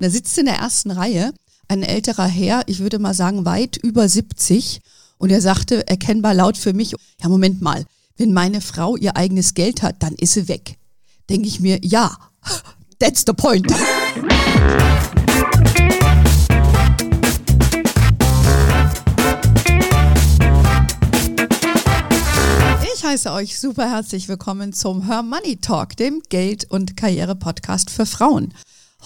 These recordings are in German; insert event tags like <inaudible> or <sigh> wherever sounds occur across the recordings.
Da sitzt in der ersten Reihe ein älterer Herr, ich würde mal sagen weit über 70, und er sagte erkennbar laut für mich, ja Moment mal, wenn meine Frau ihr eigenes Geld hat, dann ist sie weg. Denke ich mir, ja, <laughs> that's the point. Ich heiße euch super herzlich willkommen zum Her Money Talk, dem Geld- und Karriere-Podcast für Frauen.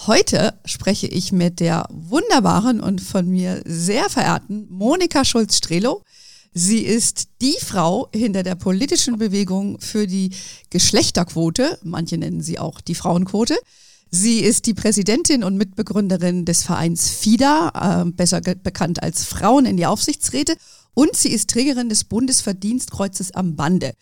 Heute spreche ich mit der wunderbaren und von mir sehr verehrten Monika Schulz-Strelo. Sie ist die Frau hinter der politischen Bewegung für die Geschlechterquote. Manche nennen sie auch die Frauenquote. Sie ist die Präsidentin und Mitbegründerin des Vereins FIDA, äh, besser bekannt als Frauen in die Aufsichtsräte. Und sie ist Trägerin des Bundesverdienstkreuzes am Bande.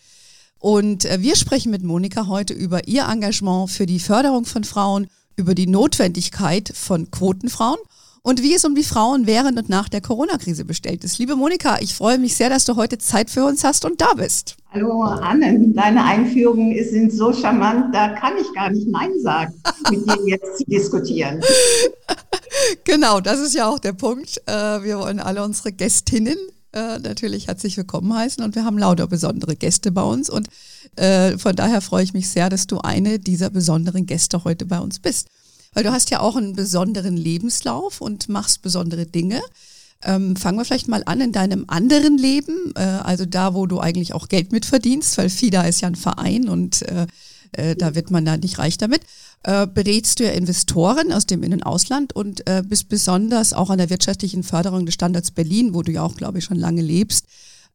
Und äh, wir sprechen mit Monika heute über ihr Engagement für die Förderung von Frauen über die Notwendigkeit von Quotenfrauen und wie es um die Frauen während und nach der Corona-Krise bestellt ist. Liebe Monika, ich freue mich sehr, dass du heute Zeit für uns hast und da bist. Hallo Anne, deine Einführungen sind so charmant, da kann ich gar nicht Nein sagen, mit dir jetzt zu diskutieren. <laughs> genau, das ist ja auch der Punkt. Äh, wir wollen alle unsere Gästinnen äh, natürlich herzlich willkommen heißen und wir haben lauter besondere Gäste bei uns und äh, von daher freue ich mich sehr, dass du eine dieser besonderen Gäste heute bei uns bist. Weil du hast ja auch einen besonderen Lebenslauf und machst besondere Dinge. Ähm, fangen wir vielleicht mal an in deinem anderen Leben, äh, also da, wo du eigentlich auch Geld mitverdienst, weil FIDA ist ja ein Verein und äh, äh, da wird man da nicht reich damit. Äh, berätst du ja Investoren aus dem In- und Ausland und äh, bist besonders auch an der wirtschaftlichen Förderung des Standards Berlin, wo du ja auch, glaube ich, schon lange lebst,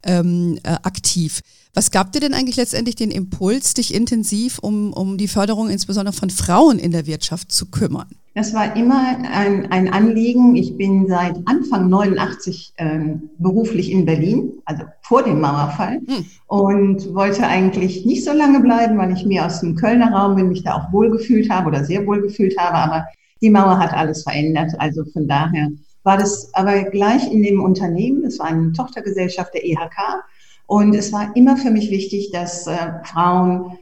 ähm, äh, aktiv. Was gab dir denn eigentlich letztendlich den Impuls, dich intensiv um, um die Förderung insbesondere von Frauen in der Wirtschaft zu kümmern? Das war immer ein, ein Anliegen. Ich bin seit Anfang 89 ähm, beruflich in Berlin, also vor dem Mauerfall, hm. und wollte eigentlich nicht so lange bleiben, weil ich mir aus dem Kölner Raum bin, mich da auch wohlgefühlt habe oder sehr wohlgefühlt habe. Aber die Mauer hat alles verändert. Also von daher war das aber gleich in dem Unternehmen. Es war eine Tochtergesellschaft der EHK. Und es war immer für mich wichtig, dass äh, Frauen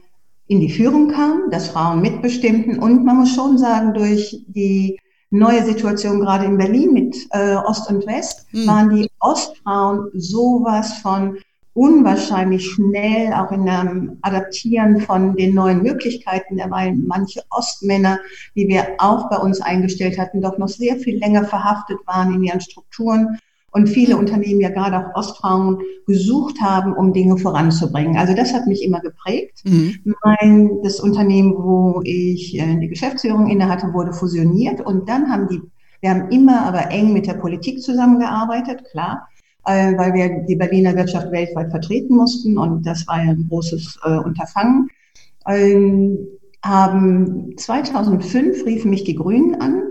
in die Führung kamen, dass Frauen mitbestimmten. Und man muss schon sagen, durch die neue Situation gerade in Berlin mit äh, Ost und West, mhm. waren die Ostfrauen sowas von unwahrscheinlich schnell, auch in einem Adaptieren von den neuen Möglichkeiten, weil manche Ostmänner, die wir auch bei uns eingestellt hatten, doch noch sehr viel länger verhaftet waren in ihren Strukturen und viele Unternehmen ja gerade auch Ostfrauen gesucht haben, um Dinge voranzubringen. Also das hat mich immer geprägt. Mhm. Mein, das Unternehmen, wo ich äh, die Geschäftsführung inne hatte, wurde fusioniert und dann haben die, wir haben immer aber eng mit der Politik zusammengearbeitet, klar äh, weil wir die Berliner Wirtschaft weltweit vertreten mussten und das war ja ein großes äh, Unterfangen. Ähm, haben 2005 riefen mich die Grünen an,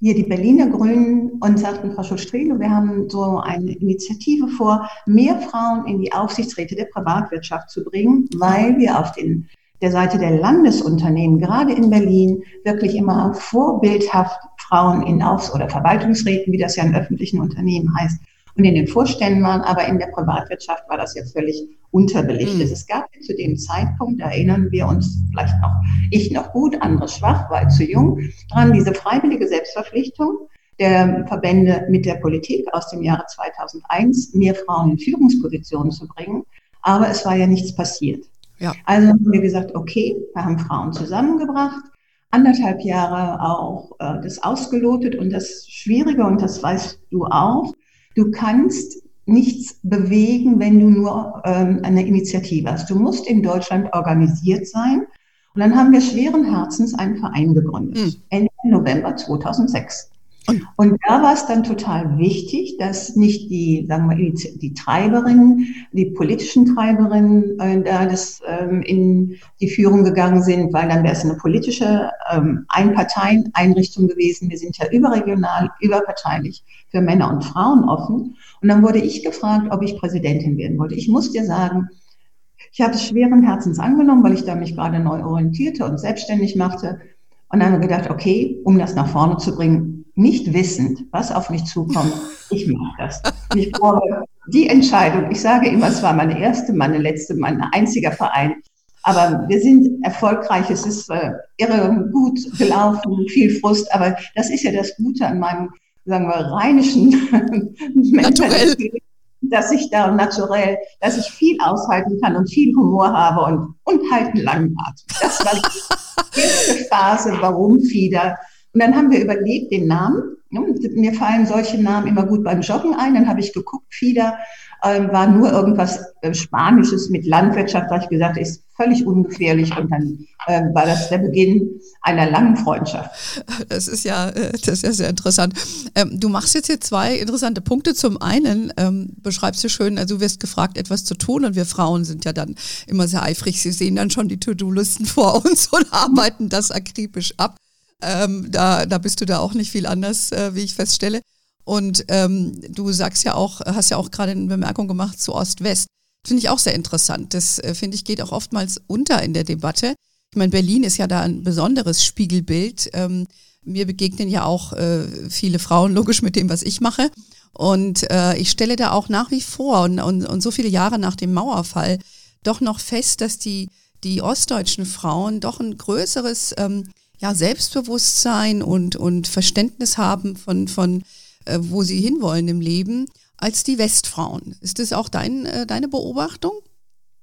hier die Berliner Grünen und sagten, Frau Schulz-Strelo, wir haben so eine Initiative vor, mehr Frauen in die Aufsichtsräte der Privatwirtschaft zu bringen, weil wir auf den, der Seite der Landesunternehmen, gerade in Berlin, wirklich immer vorbildhaft Frauen in Aufs- oder Verwaltungsräten, wie das ja in öffentlichen Unternehmen heißt, und in den Vorständen waren, aber in der Privatwirtschaft war das ja völlig unterbelichtet. Mhm. Es gab zu dem Zeitpunkt, erinnern wir uns vielleicht noch, ich noch gut, andere schwach, weil zu jung, dran diese freiwillige Selbstverpflichtung der Verbände mit der Politik aus dem Jahre 2001, mehr Frauen in Führungspositionen zu bringen. Aber es war ja nichts passiert. Ja. Also haben wir gesagt, okay, wir haben Frauen zusammengebracht, anderthalb Jahre auch äh, das ausgelotet und das Schwierige, und das weißt du auch, Du kannst nichts bewegen, wenn du nur ähm, eine Initiative hast. Du musst in Deutschland organisiert sein. Und dann haben wir schweren Herzens einen Verein gegründet, mhm. Ende November 2006. Und da war es dann total wichtig, dass nicht die, sagen wir, die, Treiberinnen, die politischen Treiberinnen äh, da das ähm, in die Führung gegangen sind, weil dann wäre es eine politische ähm, Einparteieneinrichtung gewesen. Wir sind ja überregional, überparteilich für Männer und Frauen offen. Und dann wurde ich gefragt, ob ich Präsidentin werden wollte. Ich muss dir sagen, ich habe es schweren Herzens angenommen, weil ich da mich gerade neu orientierte und selbstständig machte. Und dann habe ich gedacht, okay, um das nach vorne zu bringen, nicht wissend, was auf mich zukommt, ich mache das. Ich brauche die Entscheidung. Ich sage immer, es war meine erste, meine letzte, mein einziger Verein. Aber wir sind erfolgreich, es ist äh, irre gut gelaufen, viel Frust, aber das ist ja das Gute an meinem, sagen wir, rheinischen <laughs> Mentalität, dass ich da naturell, dass ich viel aushalten kann und viel Humor habe und, und halt einen langen Atem. Das war die <laughs> erste Phase, warum Fieder. Und dann haben wir überlegt, den Namen. Mir fallen solche Namen immer gut beim Joggen ein. Dann habe ich geguckt, Fieder äh, war nur irgendwas äh, Spanisches mit Landwirtschaft, da ich gesagt, ist völlig ungefährlich und dann äh, war das der Beginn einer langen Freundschaft. Das ist ja, äh, das ist ja sehr interessant. Ähm, du machst jetzt hier zwei interessante Punkte. Zum einen ähm, beschreibst du schön, also du wirst gefragt, etwas zu tun und wir Frauen sind ja dann immer sehr eifrig. Sie sehen dann schon die To-Do-Listen <laughs> vor uns und arbeiten das akribisch ab. Ähm, da, da bist du da auch nicht viel anders, äh, wie ich feststelle. Und ähm, du sagst ja auch, hast ja auch gerade eine Bemerkung gemacht zu Ost-West. Finde ich auch sehr interessant. Das äh, finde ich geht auch oftmals unter in der Debatte. Ich meine, Berlin ist ja da ein besonderes Spiegelbild. Ähm, mir begegnen ja auch äh, viele Frauen, logisch mit dem, was ich mache. Und äh, ich stelle da auch nach wie vor und, und, und so viele Jahre nach dem Mauerfall doch noch fest, dass die, die ostdeutschen Frauen doch ein größeres ähm, ja, Selbstbewusstsein und, und Verständnis haben von, von äh, wo sie hinwollen im Leben, als die Westfrauen. Ist das auch dein, äh, deine Beobachtung?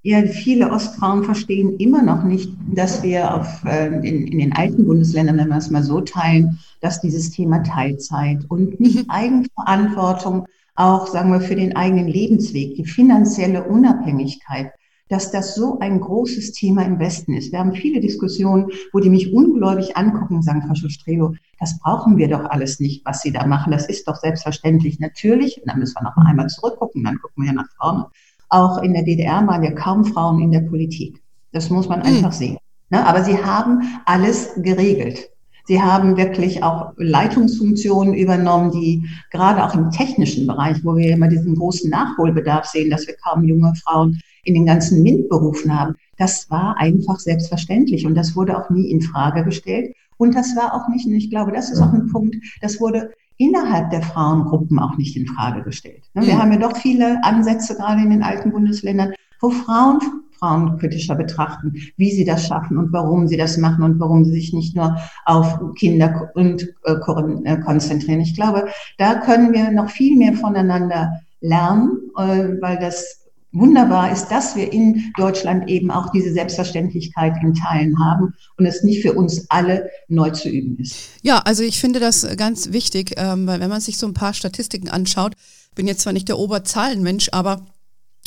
Ja, viele Ostfrauen verstehen immer noch nicht, dass wir auf, äh, in, in den alten Bundesländern, wenn wir es mal so teilen, dass dieses Thema Teilzeit und nicht. <laughs> Eigenverantwortung auch, sagen wir, für den eigenen Lebensweg, die finanzielle Unabhängigkeit, dass das so ein großes Thema im Westen ist. Wir haben viele Diskussionen, wo die mich ungläubig angucken und sagen, Frau Schustrebo, das brauchen wir doch alles nicht, was Sie da machen. Das ist doch selbstverständlich. Natürlich, und dann müssen wir noch einmal zurückgucken, dann gucken wir ja nach vorne. Auch in der DDR waren ja kaum Frauen in der Politik. Das muss man einfach mhm. sehen. Ne? Aber sie haben alles geregelt. Sie haben wirklich auch Leitungsfunktionen übernommen, die gerade auch im technischen Bereich, wo wir immer diesen großen Nachholbedarf sehen, dass wir kaum junge Frauen in den ganzen MINT-Berufen haben. Das war einfach selbstverständlich und das wurde auch nie in Frage gestellt. Und das war auch nicht, und ich glaube, das ist auch ein Punkt, das wurde innerhalb der Frauengruppen auch nicht in Frage gestellt. Wir mhm. haben ja doch viele Ansätze, gerade in den alten Bundesländern, wo Frauen Frauen kritischer betrachten, wie sie das schaffen und warum sie das machen und warum sie sich nicht nur auf Kinder und äh, äh, konzentrieren. Ich glaube, da können wir noch viel mehr voneinander lernen, äh, weil das wunderbar ist, dass wir in Deutschland eben auch diese Selbstverständlichkeit in Teilen haben und es nicht für uns alle neu zu üben ist. Ja, also ich finde das ganz wichtig, ähm, weil wenn man sich so ein paar Statistiken anschaut, bin jetzt zwar nicht der Oberzahlenmensch, aber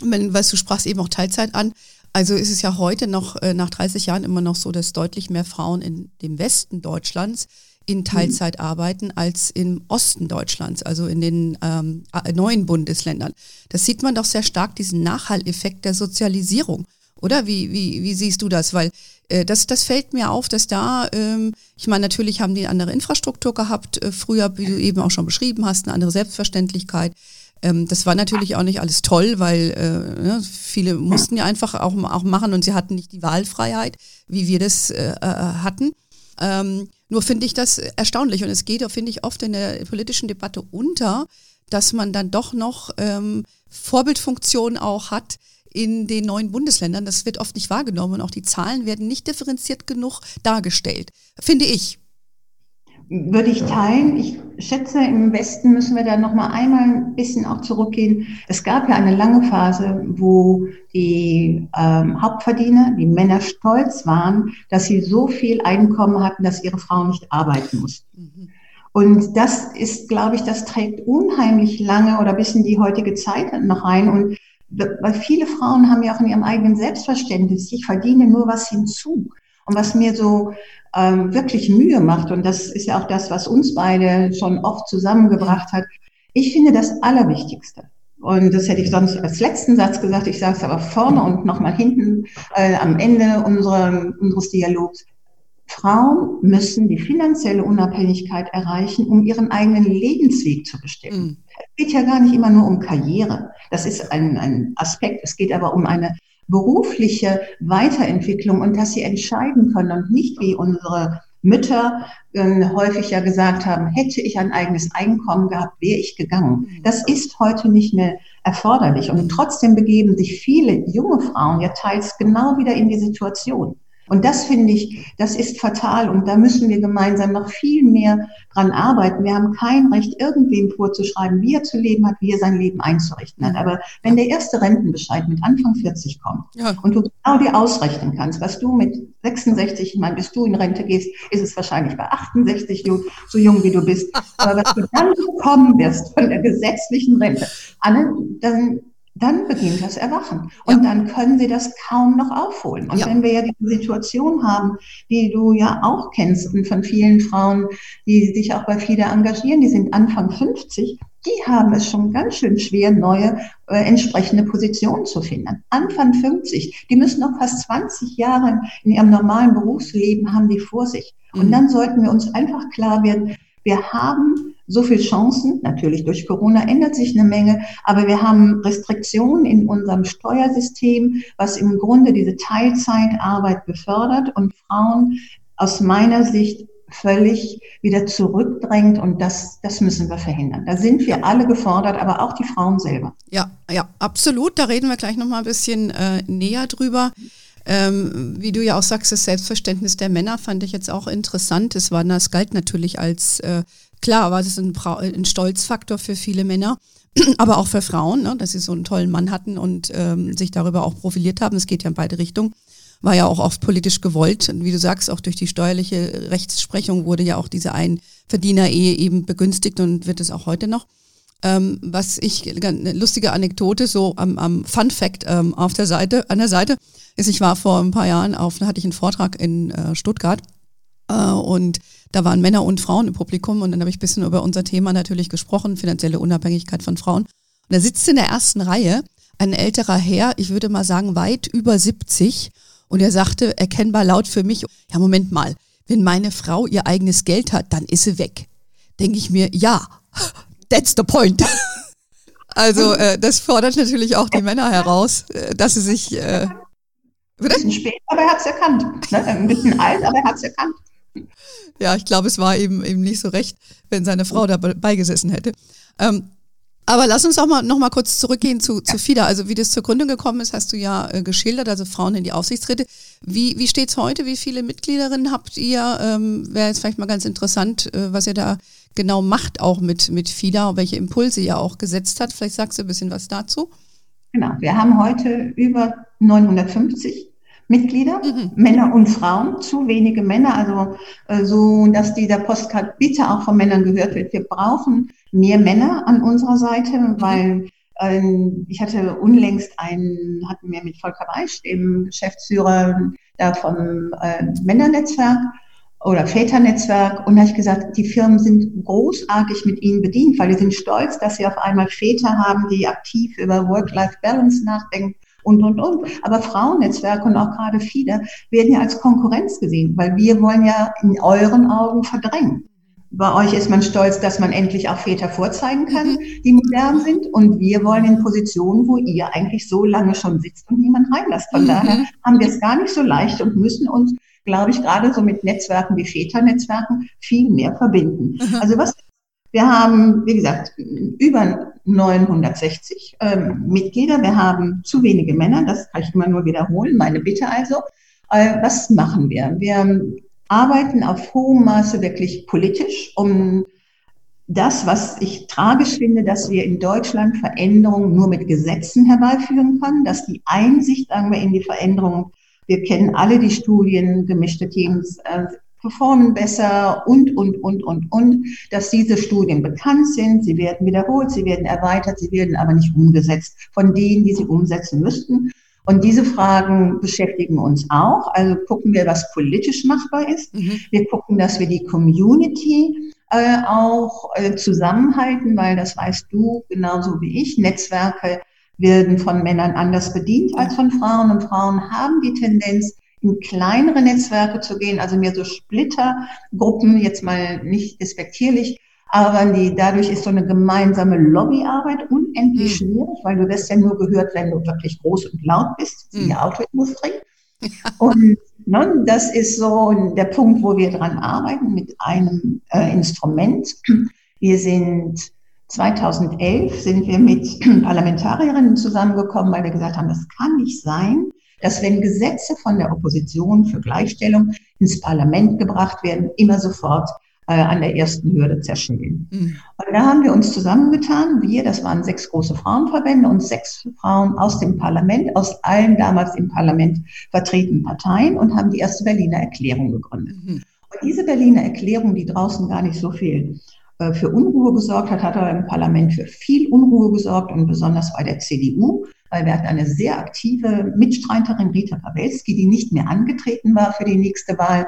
wenn, weißt du, sprachst eben auch Teilzeit an, also ist es ja heute noch äh, nach 30 Jahren immer noch so, dass deutlich mehr Frauen in dem Westen Deutschlands in Teilzeit mhm. arbeiten als im Osten Deutschlands, also in den ähm, neuen Bundesländern. Das sieht man doch sehr stark, diesen Nachhalleffekt der Sozialisierung. Oder wie, wie, wie siehst du das? Weil äh, das, das fällt mir auf, dass da, ähm, ich meine, natürlich haben die andere Infrastruktur gehabt, äh, früher, wie du eben auch schon beschrieben hast, eine andere Selbstverständlichkeit. Ähm, das war natürlich auch nicht alles toll, weil äh, ne, viele mussten ja einfach auch, auch machen und sie hatten nicht die Wahlfreiheit, wie wir das äh, äh, hatten. Ähm, nur finde ich das erstaunlich und es geht, finde ich, oft in der politischen Debatte unter, dass man dann doch noch ähm, Vorbildfunktion auch hat in den neuen Bundesländern. Das wird oft nicht wahrgenommen und auch die Zahlen werden nicht differenziert genug dargestellt, finde ich würde ich teilen. Ich schätze, im Westen müssen wir da noch mal einmal ein bisschen auch zurückgehen. Es gab ja eine lange Phase, wo die ähm, Hauptverdiener, die Männer stolz waren, dass sie so viel Einkommen hatten, dass ihre Frauen nicht arbeiten mussten. Und das ist, glaube ich, das trägt unheimlich lange oder bis in die heutige Zeit noch rein. Und weil viele Frauen haben ja auch in ihrem eigenen Selbstverständnis, ich verdiene nur was hinzu. Und was mir so ähm, wirklich Mühe macht, und das ist ja auch das, was uns beide schon oft zusammengebracht hat, ich finde das Allerwichtigste. Und das hätte ich sonst als letzten Satz gesagt, ich sage es aber vorne und nochmal hinten äh, am Ende unserer, unseres Dialogs. Frauen müssen die finanzielle Unabhängigkeit erreichen, um ihren eigenen Lebensweg zu bestimmen. Mhm. Es geht ja gar nicht immer nur um Karriere. Das ist ein, ein Aspekt. Es geht aber um eine berufliche Weiterentwicklung und dass sie entscheiden können und nicht wie unsere Mütter äh, häufig ja gesagt haben, hätte ich ein eigenes Einkommen gehabt, wäre ich gegangen. Mhm. Das ist heute nicht mehr erforderlich. Und trotzdem begeben sich viele junge Frauen ja teils genau wieder in die Situation. Und das finde ich, das ist fatal und da müssen wir gemeinsam noch viel mehr dran arbeiten. Wir haben kein Recht, irgendwem vorzuschreiben, wie er zu leben hat, wie er sein Leben einzurichten hat. Aber wenn der erste Rentenbescheid mit Anfang 40 kommt ja. und du genau dir ausrechnen kannst, was du mit 66, ich meine, bis du in Rente gehst, ist es wahrscheinlich bei 68 so jung wie du bist. <laughs> Aber was du dann bekommen wirst von der gesetzlichen Rente, Anne, dann dann beginnt das Erwachen. Und ja. dann können sie das kaum noch aufholen. Und ja. wenn wir ja die Situation haben, die du ja auch kennst von vielen Frauen, die sich auch bei FIDA engagieren, die sind Anfang 50, die haben es schon ganz schön schwer, neue äh, entsprechende Positionen zu finden. Anfang 50, die müssen noch fast 20 Jahre in ihrem normalen Berufsleben haben die vor sich. Und mhm. dann sollten wir uns einfach klar werden, wir haben so viele Chancen. Natürlich durch Corona ändert sich eine Menge, aber wir haben Restriktionen in unserem Steuersystem, was im Grunde diese Teilzeitarbeit befördert und Frauen aus meiner Sicht völlig wieder zurückdrängt und das, das müssen wir verhindern. Da sind wir alle gefordert, aber auch die Frauen selber. Ja, ja, absolut. Da reden wir gleich nochmal ein bisschen äh, näher drüber. Ähm, wie du ja auch sagst, das Selbstverständnis der Männer fand ich jetzt auch interessant. Es war, das galt natürlich als äh, Klar, war das ein, ein Stolzfaktor für viele Männer, <clears throat> aber auch für Frauen, ne, dass sie so einen tollen Mann hatten und ähm, sich darüber auch profiliert haben. Es geht ja in beide Richtungen. War ja auch oft politisch gewollt. Und wie du sagst, auch durch die steuerliche Rechtsprechung wurde ja auch diese Einverdiener-Ehe eben begünstigt und wird es auch heute noch. Ähm, was ich, eine lustige Anekdote, so am, am Fun Fact ähm, auf der Seite, an der Seite, ist, ich war vor ein paar Jahren auf, da hatte ich einen Vortrag in äh, Stuttgart äh, und da waren Männer und Frauen im Publikum und dann habe ich ein bisschen über unser Thema natürlich gesprochen, finanzielle Unabhängigkeit von Frauen. Und da sitzt in der ersten Reihe ein älterer Herr, ich würde mal sagen weit über 70 und er sagte erkennbar laut für mich, ja Moment mal, wenn meine Frau ihr eigenes Geld hat, dann ist sie weg. Denke ich mir, ja, that's the point. <laughs> Also äh, das fordert natürlich auch die Männer heraus, äh, dass sie sich... Äh, ein bisschen spät, aber er hat es erkannt. Ne? Ein bisschen alt, aber er hat es erkannt. Ja, ich glaube, es war eben eben nicht so recht, wenn seine Frau dabei gesessen hätte. Ähm, aber lass uns auch mal noch mal kurz zurückgehen zu, zu FIDA. Also wie das zur Gründung gekommen ist, hast du ja äh, geschildert, also Frauen in die Aufsichtsräte. Wie, wie steht es heute? Wie viele Mitgliederinnen habt ihr? Ähm, Wäre jetzt vielleicht mal ganz interessant, äh, was ihr da genau macht, auch mit, mit FIDA und welche Impulse ihr auch gesetzt hat. Vielleicht sagst du ein bisschen was dazu. Genau, wir haben heute über 950 Mitglieder, mhm. Männer und Frauen, zu wenige Männer, also äh, so, dass dieser Postcard bitte auch von Männern gehört wird. Wir brauchen mehr Männer an unserer Seite, mhm. weil ähm, ich hatte unlängst einen, hatten wir mit Volker Weisch, dem Geschäftsführer da vom äh, Männernetzwerk oder Väternetzwerk, und da habe ich gesagt, die Firmen sind großartig mit ihnen bedient, weil die sind stolz, dass sie auf einmal Väter haben, die aktiv über Work-Life-Balance nachdenken und, und, und. Aber Frauennetzwerke und auch gerade viele werden ja als Konkurrenz gesehen, weil wir wollen ja in euren Augen verdrängen. Bei euch ist man stolz, dass man endlich auch Väter vorzeigen kann, mhm. die modern sind. Und wir wollen in Positionen, wo ihr eigentlich so lange schon sitzt und niemand reinlässt. Von mhm. daher haben wir es gar nicht so leicht und müssen uns, glaube ich, gerade so mit Netzwerken wie Väternetzwerken viel mehr verbinden. Mhm. Also was wir haben, wie gesagt, über 960 ähm, Mitglieder. Wir haben zu wenige Männer. Das kann ich immer nur wiederholen. Meine Bitte also. Äh, was machen wir? Wir arbeiten auf hohem Maße wirklich politisch, um das, was ich tragisch finde, dass wir in Deutschland Veränderungen nur mit Gesetzen herbeiführen können, dass die Einsicht, sagen wir, in die Veränderung, wir kennen alle die Studien, gemischte Teams, äh, performen besser und, und, und, und, und, dass diese Studien bekannt sind, sie werden wiederholt, sie werden erweitert, sie werden aber nicht umgesetzt von denen, die sie umsetzen müssten. Und diese Fragen beschäftigen uns auch. Also gucken wir, was politisch machbar ist. Mhm. Wir gucken, dass wir die Community äh, auch äh, zusammenhalten, weil das weißt du genauso wie ich. Netzwerke werden von Männern anders bedient als von Frauen und Frauen haben die Tendenz, in kleinere Netzwerke zu gehen, also mehr so Splittergruppen, jetzt mal nicht despektierlich, aber die, dadurch ist so eine gemeinsame Lobbyarbeit unendlich mhm. schwierig, weil du wirst ja nur gehört, wenn du wirklich groß und laut bist, wie mhm. die Autoindustrie. Und ne, das ist so der Punkt, wo wir dran arbeiten mit einem äh, Instrument. Wir sind 2011 sind wir mit <clears throat> Parlamentarierinnen zusammengekommen, weil wir gesagt haben, das kann nicht sein, dass wenn Gesetze von der Opposition für Gleichstellung ins Parlament gebracht werden, immer sofort äh, an der ersten Hürde zerschellen. Mhm. Und da haben wir uns zusammengetan, wir, das waren sechs große Frauenverbände und sechs Frauen aus dem Parlament, aus allen damals im Parlament vertretenen Parteien und haben die erste Berliner Erklärung gegründet. Mhm. Und diese Berliner Erklärung, die draußen gar nicht so viel äh, für Unruhe gesorgt hat, hat aber im Parlament für viel Unruhe gesorgt und besonders bei der CDU, weil wir hatten eine sehr aktive Mitstreiterin, Rita Pawelski, die nicht mehr angetreten war für die nächste Wahl,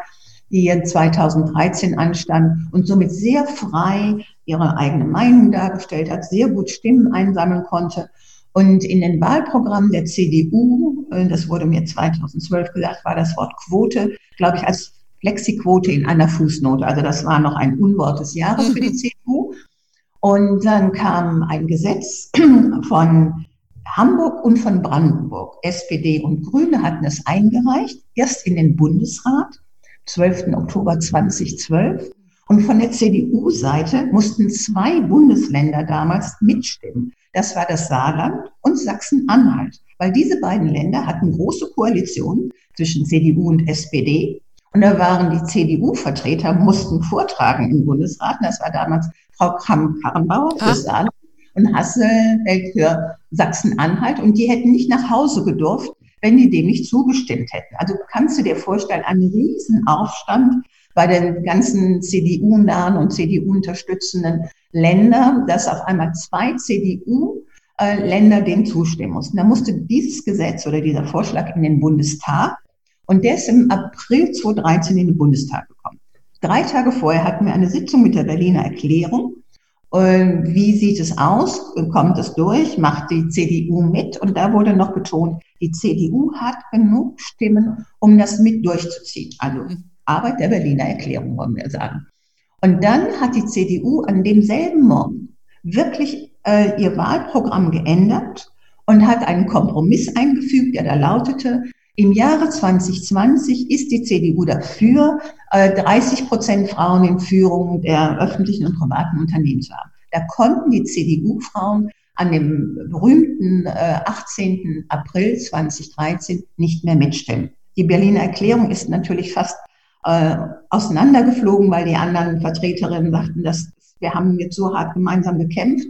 die 2013 anstand und somit sehr frei ihre eigene Meinung dargestellt hat, sehr gut Stimmen einsammeln konnte. Und in den Wahlprogrammen der CDU, äh, das wurde mir 2012 gesagt, war das Wort Quote, glaube ich, als Flexiquote in einer Fußnote. Also das war noch ein Unwort des Jahres für die <laughs> CDU. Und dann kam ein Gesetz <clears throat> von Hamburg und von Brandenburg. SPD und Grüne hatten es eingereicht, erst in den Bundesrat, 12. Oktober 2012. Und von der CDU-Seite mussten zwei Bundesländer damals mitstimmen. Das war das Saarland und Sachsen-Anhalt, weil diese beiden Länder hatten große Koalitionen zwischen CDU und SPD. Und da waren die CDU-Vertreter, mussten vortragen im Bundesrat. Das war damals Frau Kramp-Karrenbauer für Saarland und Hasselfeld für Sachsen-Anhalt. Und die hätten nicht nach Hause gedurft, wenn die dem nicht zugestimmt hätten. Also kannst du dir vorstellen, ein Riesenaufstand bei den ganzen CDU-nahen und CDU-unterstützenden Ländern, dass auf einmal zwei CDU-Länder dem zustimmen mussten. Da musste dieses Gesetz oder dieser Vorschlag in den Bundestag und der ist im April 2013 in den Bundestag gekommen. Drei Tage vorher hatten wir eine Sitzung mit der Berliner Erklärung wie sieht es aus? Kommt es durch? Macht die CDU mit? Und da wurde noch betont, die CDU hat genug Stimmen, um das mit durchzuziehen. Also Arbeit der Berliner Erklärung, wollen wir sagen. Und dann hat die CDU an demselben Morgen wirklich äh, ihr Wahlprogramm geändert und hat einen Kompromiss eingefügt, der da lautete, im Jahre 2020 ist die CDU dafür, 30 äh, Prozent Frauen in Führung der öffentlichen und privaten Unternehmen zu haben. Da konnten die CDU-Frauen an dem berühmten 18. Äh, April 2013 nicht mehr mitstimmen. Die Berliner Erklärung ist natürlich fast äh, auseinandergeflogen, weil die anderen Vertreterinnen sagten, dass wir haben jetzt so hart gemeinsam gekämpft.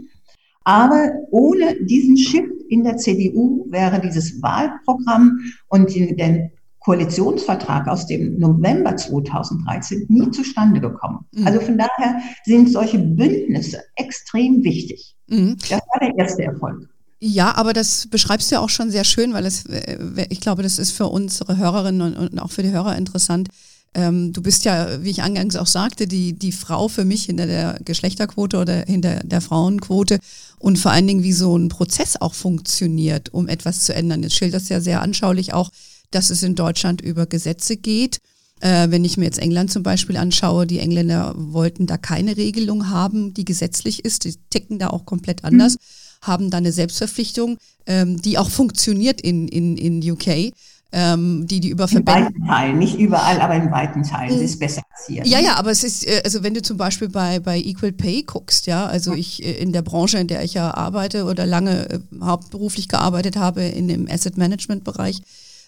Aber ohne diesen Shift in der CDU wäre dieses Wahlprogramm und der Koalitionsvertrag aus dem November 2013 nie zustande gekommen. Mhm. Also von daher sind solche Bündnisse extrem wichtig. Mhm. Das war der erste Erfolg. Ja, aber das beschreibst du ja auch schon sehr schön, weil es, äh, ich glaube, das ist für unsere Hörerinnen und auch für die Hörer interessant, ähm, du bist ja, wie ich eingangs auch sagte, die, die Frau für mich hinter der Geschlechterquote oder hinter der Frauenquote und vor allen Dingen, wie so ein Prozess auch funktioniert, um etwas zu ändern. Jetzt schildert ja sehr anschaulich auch, dass es in Deutschland über Gesetze geht. Äh, wenn ich mir jetzt England zum Beispiel anschaue, die Engländer wollten da keine Regelung haben, die gesetzlich ist, die ticken da auch komplett anders, mhm. haben da eine Selbstverpflichtung, ähm, die auch funktioniert in, in, in UK ähm, die die über Verbände. In weiten Teilen, nicht überall, aber in weiten Teilen mhm. ist besser als hier. Ja, ja, aber es ist, äh, also wenn du zum Beispiel bei, bei Equal Pay guckst, ja, also ich äh, in der Branche, in der ich ja arbeite oder lange äh, hauptberuflich gearbeitet habe, in dem Asset Management Bereich,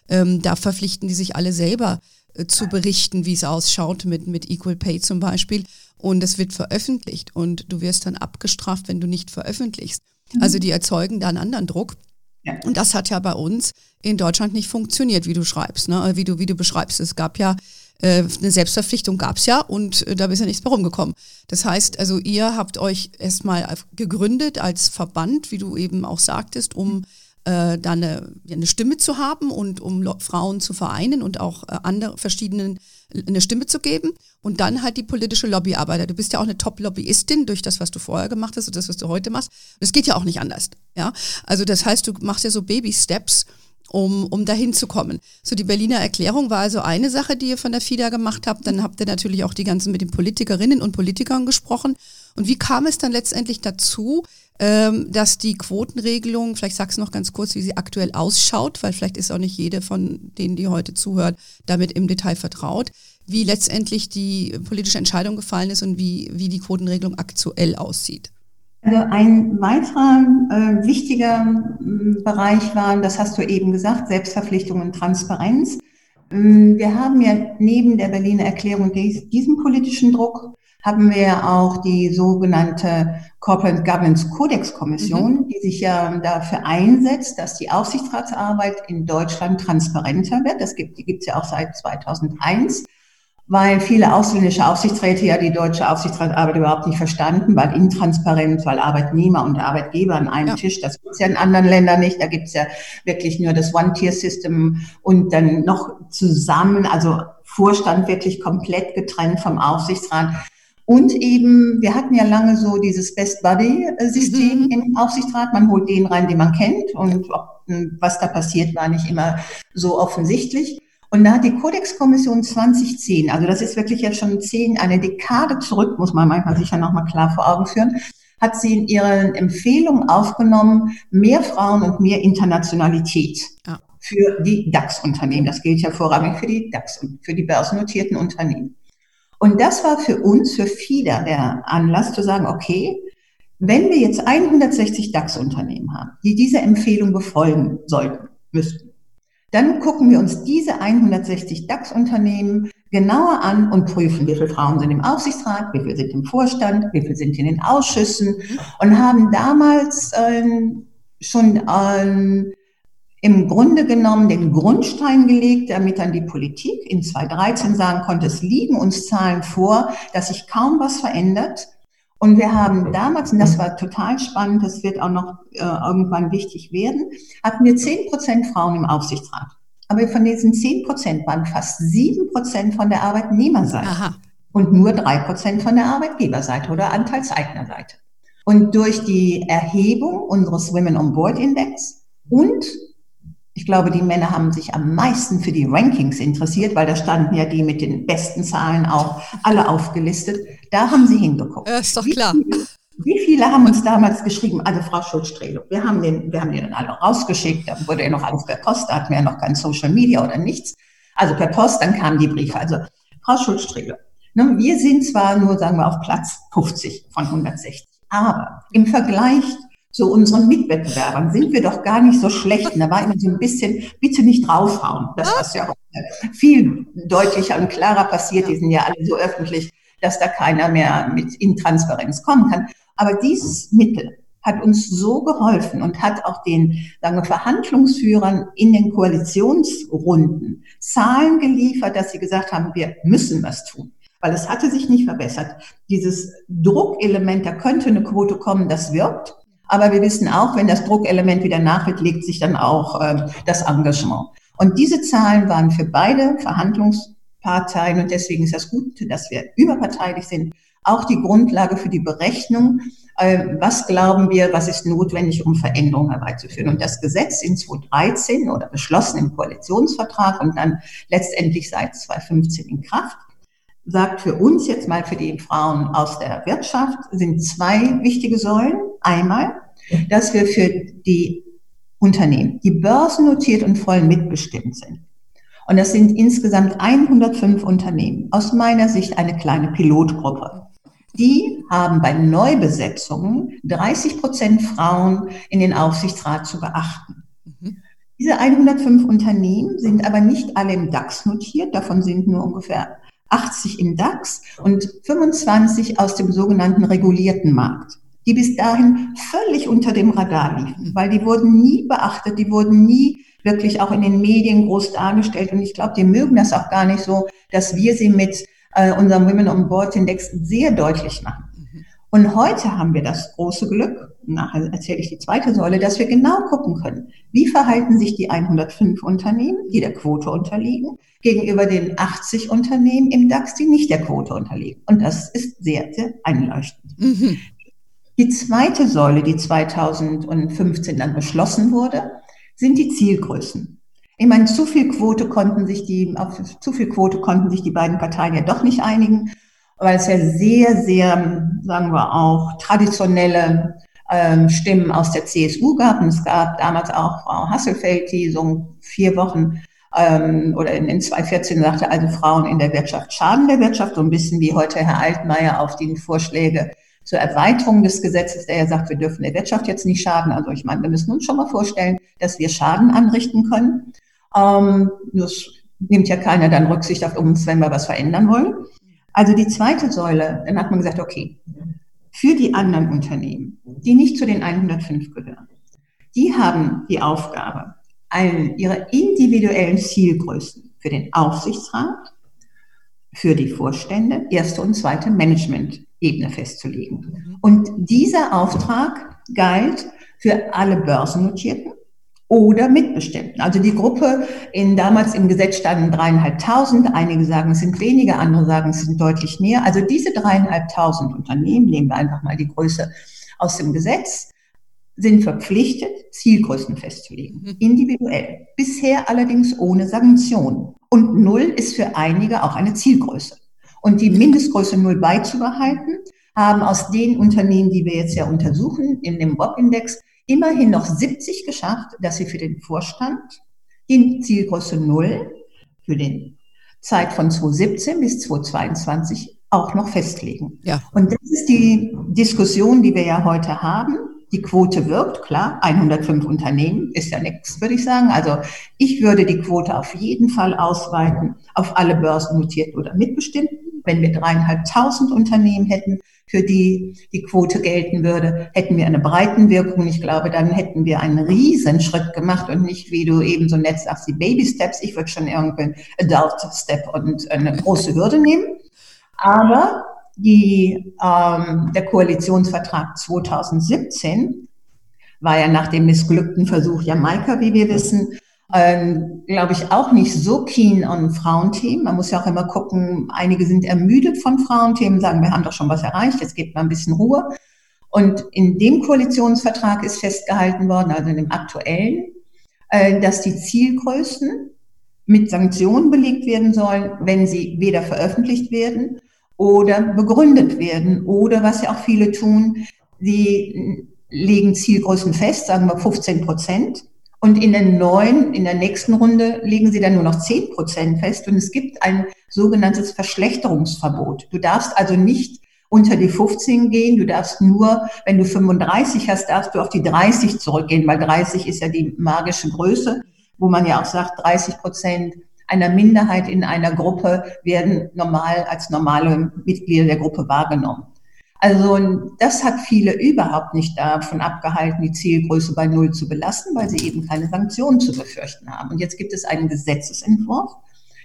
ähm, da verpflichten die sich alle selber äh, zu berichten, wie es ausschaut mit, mit Equal Pay zum Beispiel. Und es wird veröffentlicht und du wirst dann abgestraft, wenn du nicht veröffentlichst. Mhm. Also die erzeugen da einen anderen Druck. Und das hat ja bei uns in Deutschland nicht funktioniert, wie du schreibst, ne? wie du wie du beschreibst. Es gab ja äh, eine Selbstverpflichtung gab es ja und äh, da bist ja nichts mehr rumgekommen. Das heißt, also ihr habt euch erstmal gegründet als Verband, wie du eben auch sagtest, um äh, da eine, eine Stimme zu haben und um Frauen zu vereinen und auch äh, andere verschiedenen eine Stimme zu geben und dann halt die politische Lobbyarbeit. Du bist ja auch eine Top-Lobbyistin durch das, was du vorher gemacht hast und das, was du heute machst. Das geht ja auch nicht anders. Ja, also das heißt, du machst ja so Baby-Steps, um, um dahin zu kommen. So, die Berliner Erklärung war also eine Sache, die ihr von der FIDA gemacht habt. Dann habt ihr natürlich auch die ganzen mit den Politikerinnen und Politikern gesprochen. Und wie kam es dann letztendlich dazu, ähm, dass die Quotenregelung, vielleicht sagst du noch ganz kurz, wie sie aktuell ausschaut, weil vielleicht ist auch nicht jede von denen, die heute zuhört, damit im Detail vertraut, wie letztendlich die politische Entscheidung gefallen ist und wie, wie die Quotenregelung aktuell aussieht. Also ein weiterer äh, wichtiger äh, Bereich war, das hast du eben gesagt, Selbstverpflichtung und Transparenz. Ähm, wir haben ja neben der Berliner Erklärung dies, diesen politischen Druck, haben wir auch die sogenannte Corporate Governance Codex Kommission, mhm. die sich ja dafür einsetzt, dass die Aufsichtsratsarbeit in Deutschland transparenter wird. Das gibt es ja auch seit 2001 weil viele ausländische Aufsichtsräte ja die deutsche Aufsichtsratsarbeit überhaupt nicht verstanden, weil intransparent, weil Arbeitnehmer und Arbeitgeber an einem ja. Tisch, das gibt's ja in anderen Ländern nicht, da gibt's ja wirklich nur das One-Tier-System und dann noch zusammen, also Vorstand wirklich komplett getrennt vom Aufsichtsrat. Und eben, wir hatten ja lange so dieses Best Buddy-System mhm. im Aufsichtsrat. Man holt den rein, den man kennt. Und was da passiert, war nicht immer so offensichtlich. Und da hat die Kodexkommission 2010, also das ist wirklich jetzt schon zehn, eine Dekade zurück, muss man manchmal sicher nochmal klar vor Augen führen, hat sie in ihren Empfehlungen aufgenommen, mehr Frauen und mehr Internationalität ja. für die DAX-Unternehmen. Das gilt ja vorrangig für die DAX und für die börsennotierten Unternehmen. Und das war für uns, für FIDA, der Anlass zu sagen, okay, wenn wir jetzt 160 DAX-Unternehmen haben, die diese Empfehlung befolgen sollten, müssten, dann gucken wir uns diese 160 DAX-Unternehmen genauer an und prüfen, wie viele Frauen sind im Aufsichtsrat, wie viele sind im Vorstand, wie viele sind in den Ausschüssen und haben damals ähm, schon ähm, im Grunde genommen den Grundstein gelegt, damit dann die Politik in 2013 sagen konnte, es liegen uns Zahlen vor, dass sich kaum was verändert. Und wir haben damals, und das war total spannend, das wird auch noch äh, irgendwann wichtig werden, hatten wir zehn Prozent Frauen im Aufsichtsrat. Aber von diesen zehn Prozent waren fast sieben Prozent von der Arbeitnehmerseite Aha. und nur drei Prozent von der Arbeitgeberseite oder Anteilseignerseite. Und durch die Erhebung unseres Women on Board Index und ich glaube, die Männer haben sich am meisten für die Rankings interessiert, weil da standen ja die mit den besten Zahlen auch alle aufgelistet. Da haben sie hingeguckt. Ja, ist doch klar. Wie viele, wie viele haben uns damals geschrieben? Also Frau Schulz-Strelo, wir haben den, wir haben den dann alle rausgeschickt. Da wurde ja noch alles per Post, da hatten wir ja noch kein Social Media oder nichts. Also per Post, dann kamen die Briefe. Also Frau Schulz-Strelo, ne, wir sind zwar nur, sagen wir, auf Platz 50 von 160, aber im Vergleich so unseren Mitwettbewerbern sind wir doch gar nicht so schlecht. Und da war immer so ein bisschen, bitte nicht draufhauen. Das was ja auch viel deutlicher und klarer passiert. Die sind ja alle so öffentlich, dass da keiner mehr mit Intransparenz kommen kann. Aber dieses Mittel hat uns so geholfen und hat auch den sagen wir, Verhandlungsführern in den Koalitionsrunden Zahlen geliefert, dass sie gesagt haben, wir müssen was tun. Weil es hatte sich nicht verbessert. Dieses Druckelement, da könnte eine Quote kommen, das wirkt. Aber wir wissen auch, wenn das Druckelement wieder nachwirkt, legt sich dann auch äh, das Engagement. Und diese Zahlen waren für beide Verhandlungsparteien, und deswegen ist das gut, dass wir überparteilich sind, auch die Grundlage für die Berechnung, äh, was glauben wir, was ist notwendig, um Veränderungen herbeizuführen. Und das Gesetz in 2013 oder beschlossen im Koalitionsvertrag und dann letztendlich seit 2015 in Kraft, sagt für uns jetzt mal für die Frauen aus der Wirtschaft, sind zwei wichtige Säulen. Einmal, dass wir für die Unternehmen, die börsennotiert und voll mitbestimmt sind. Und das sind insgesamt 105 Unternehmen. Aus meiner Sicht eine kleine Pilotgruppe. Die haben bei Neubesetzungen 30 Prozent Frauen in den Aufsichtsrat zu beachten. Mhm. Diese 105 Unternehmen sind aber nicht alle im DAX notiert. Davon sind nur ungefähr 80 im DAX und 25 aus dem sogenannten regulierten Markt, die bis dahin völlig unter dem Radar liefen, weil die wurden nie beachtet, die wurden nie wirklich auch in den Medien groß dargestellt. Und ich glaube, die mögen das auch gar nicht so, dass wir sie mit äh, unserem Women on Board Index sehr deutlich machen. Und heute haben wir das große Glück, nachher erzähle ich die zweite Säule, dass wir genau gucken können, wie verhalten sich die 105 Unternehmen, die der Quote unterliegen, gegenüber den 80 Unternehmen im DAX, die nicht der Quote unterliegen. Und das ist sehr, sehr einleuchtend. Mhm. Die zweite Säule, die 2015 dann beschlossen wurde, sind die Zielgrößen. Ich meine, zu viel Quote konnten sich die, auf zu viel Quote konnten sich die beiden Parteien ja doch nicht einigen weil es ja sehr, sehr, sagen wir auch, traditionelle ähm, Stimmen aus der CSU gab. Und es gab damals auch Frau Hasselfeld, die so vier Wochen ähm, oder in, in 2014 sagte, also Frauen in der Wirtschaft schaden der Wirtschaft, so ein bisschen wie heute Herr Altmaier auf die Vorschläge zur Erweiterung des Gesetzes, der ja sagt, wir dürfen der Wirtschaft jetzt nicht schaden. Also ich meine, wir müssen uns schon mal vorstellen, dass wir Schaden anrichten können. Ähm, das nimmt ja keiner dann Rücksicht auf uns, wenn wir was verändern wollen. Also die zweite Säule, dann hat man gesagt, okay, für die anderen Unternehmen, die nicht zu den 105 gehören, die haben die Aufgabe, ihre individuellen Zielgrößen für den Aufsichtsrat, für die Vorstände, erste und zweite Management-Ebene festzulegen. Mhm. Und dieser Auftrag galt für alle Börsennotierten oder Mitbestimmten. Also die Gruppe in damals im Gesetz standen dreieinhalbtausend. Einige sagen, es sind weniger, andere sagen, es sind deutlich mehr. Also diese dreieinhalbtausend Unternehmen, nehmen wir einfach mal die Größe aus dem Gesetz, sind verpflichtet, Zielgrößen festzulegen, mhm. individuell. Bisher allerdings ohne Sanktionen. Und Null ist für einige auch eine Zielgröße. Und die Mindestgröße Null beizubehalten, haben aus den Unternehmen, die wir jetzt ja untersuchen, in dem WOP-Index, immerhin noch 70 geschafft, dass sie für den Vorstand die Zielgröße Null für den Zeit von 2017 bis 2022 auch noch festlegen. Ja. Und das ist die Diskussion, die wir ja heute haben. Die Quote wirkt, klar, 105 Unternehmen ist ja nichts, würde ich sagen. Also ich würde die Quote auf jeden Fall ausweiten auf alle börsennotierten oder mitbestimmten. Wenn wir dreieinhalbtausend Unternehmen hätten, für die die Quote gelten würde, hätten wir eine Breitenwirkung. Ich glaube, dann hätten wir einen Riesenschritt gemacht und nicht, wie du eben so nett sagst, die Baby Steps. Ich würde schon irgendwie Adult Step und eine große Hürde nehmen. Aber die, ähm, der Koalitionsvertrag 2017 war ja nach dem missglückten Versuch Jamaika, wie wir wissen, ähm, glaube ich, auch nicht so keen an Frauenthemen. Man muss ja auch immer gucken, einige sind ermüdet von Frauenthemen, sagen, wir haben doch schon was erreicht, jetzt gebt mal ein bisschen Ruhe. Und in dem Koalitionsvertrag ist festgehalten worden, also in dem aktuellen, äh, dass die Zielgrößen mit Sanktionen belegt werden sollen, wenn sie weder veröffentlicht werden oder begründet werden. Oder was ja auch viele tun, sie legen Zielgrößen fest, sagen wir 15 Prozent. Und in der neuen, in der nächsten Runde legen sie dann nur noch 10 Prozent fest. Und es gibt ein sogenanntes Verschlechterungsverbot. Du darfst also nicht unter die 15 gehen. Du darfst nur, wenn du 35 hast, darfst du auf die 30 zurückgehen, weil 30 ist ja die magische Größe, wo man ja auch sagt, 30 Prozent einer Minderheit in einer Gruppe werden normal als normale Mitglieder der Gruppe wahrgenommen. Also das hat viele überhaupt nicht davon abgehalten, die Zielgröße bei Null zu belassen, weil sie eben keine Sanktionen zu befürchten haben. Und jetzt gibt es einen Gesetzesentwurf,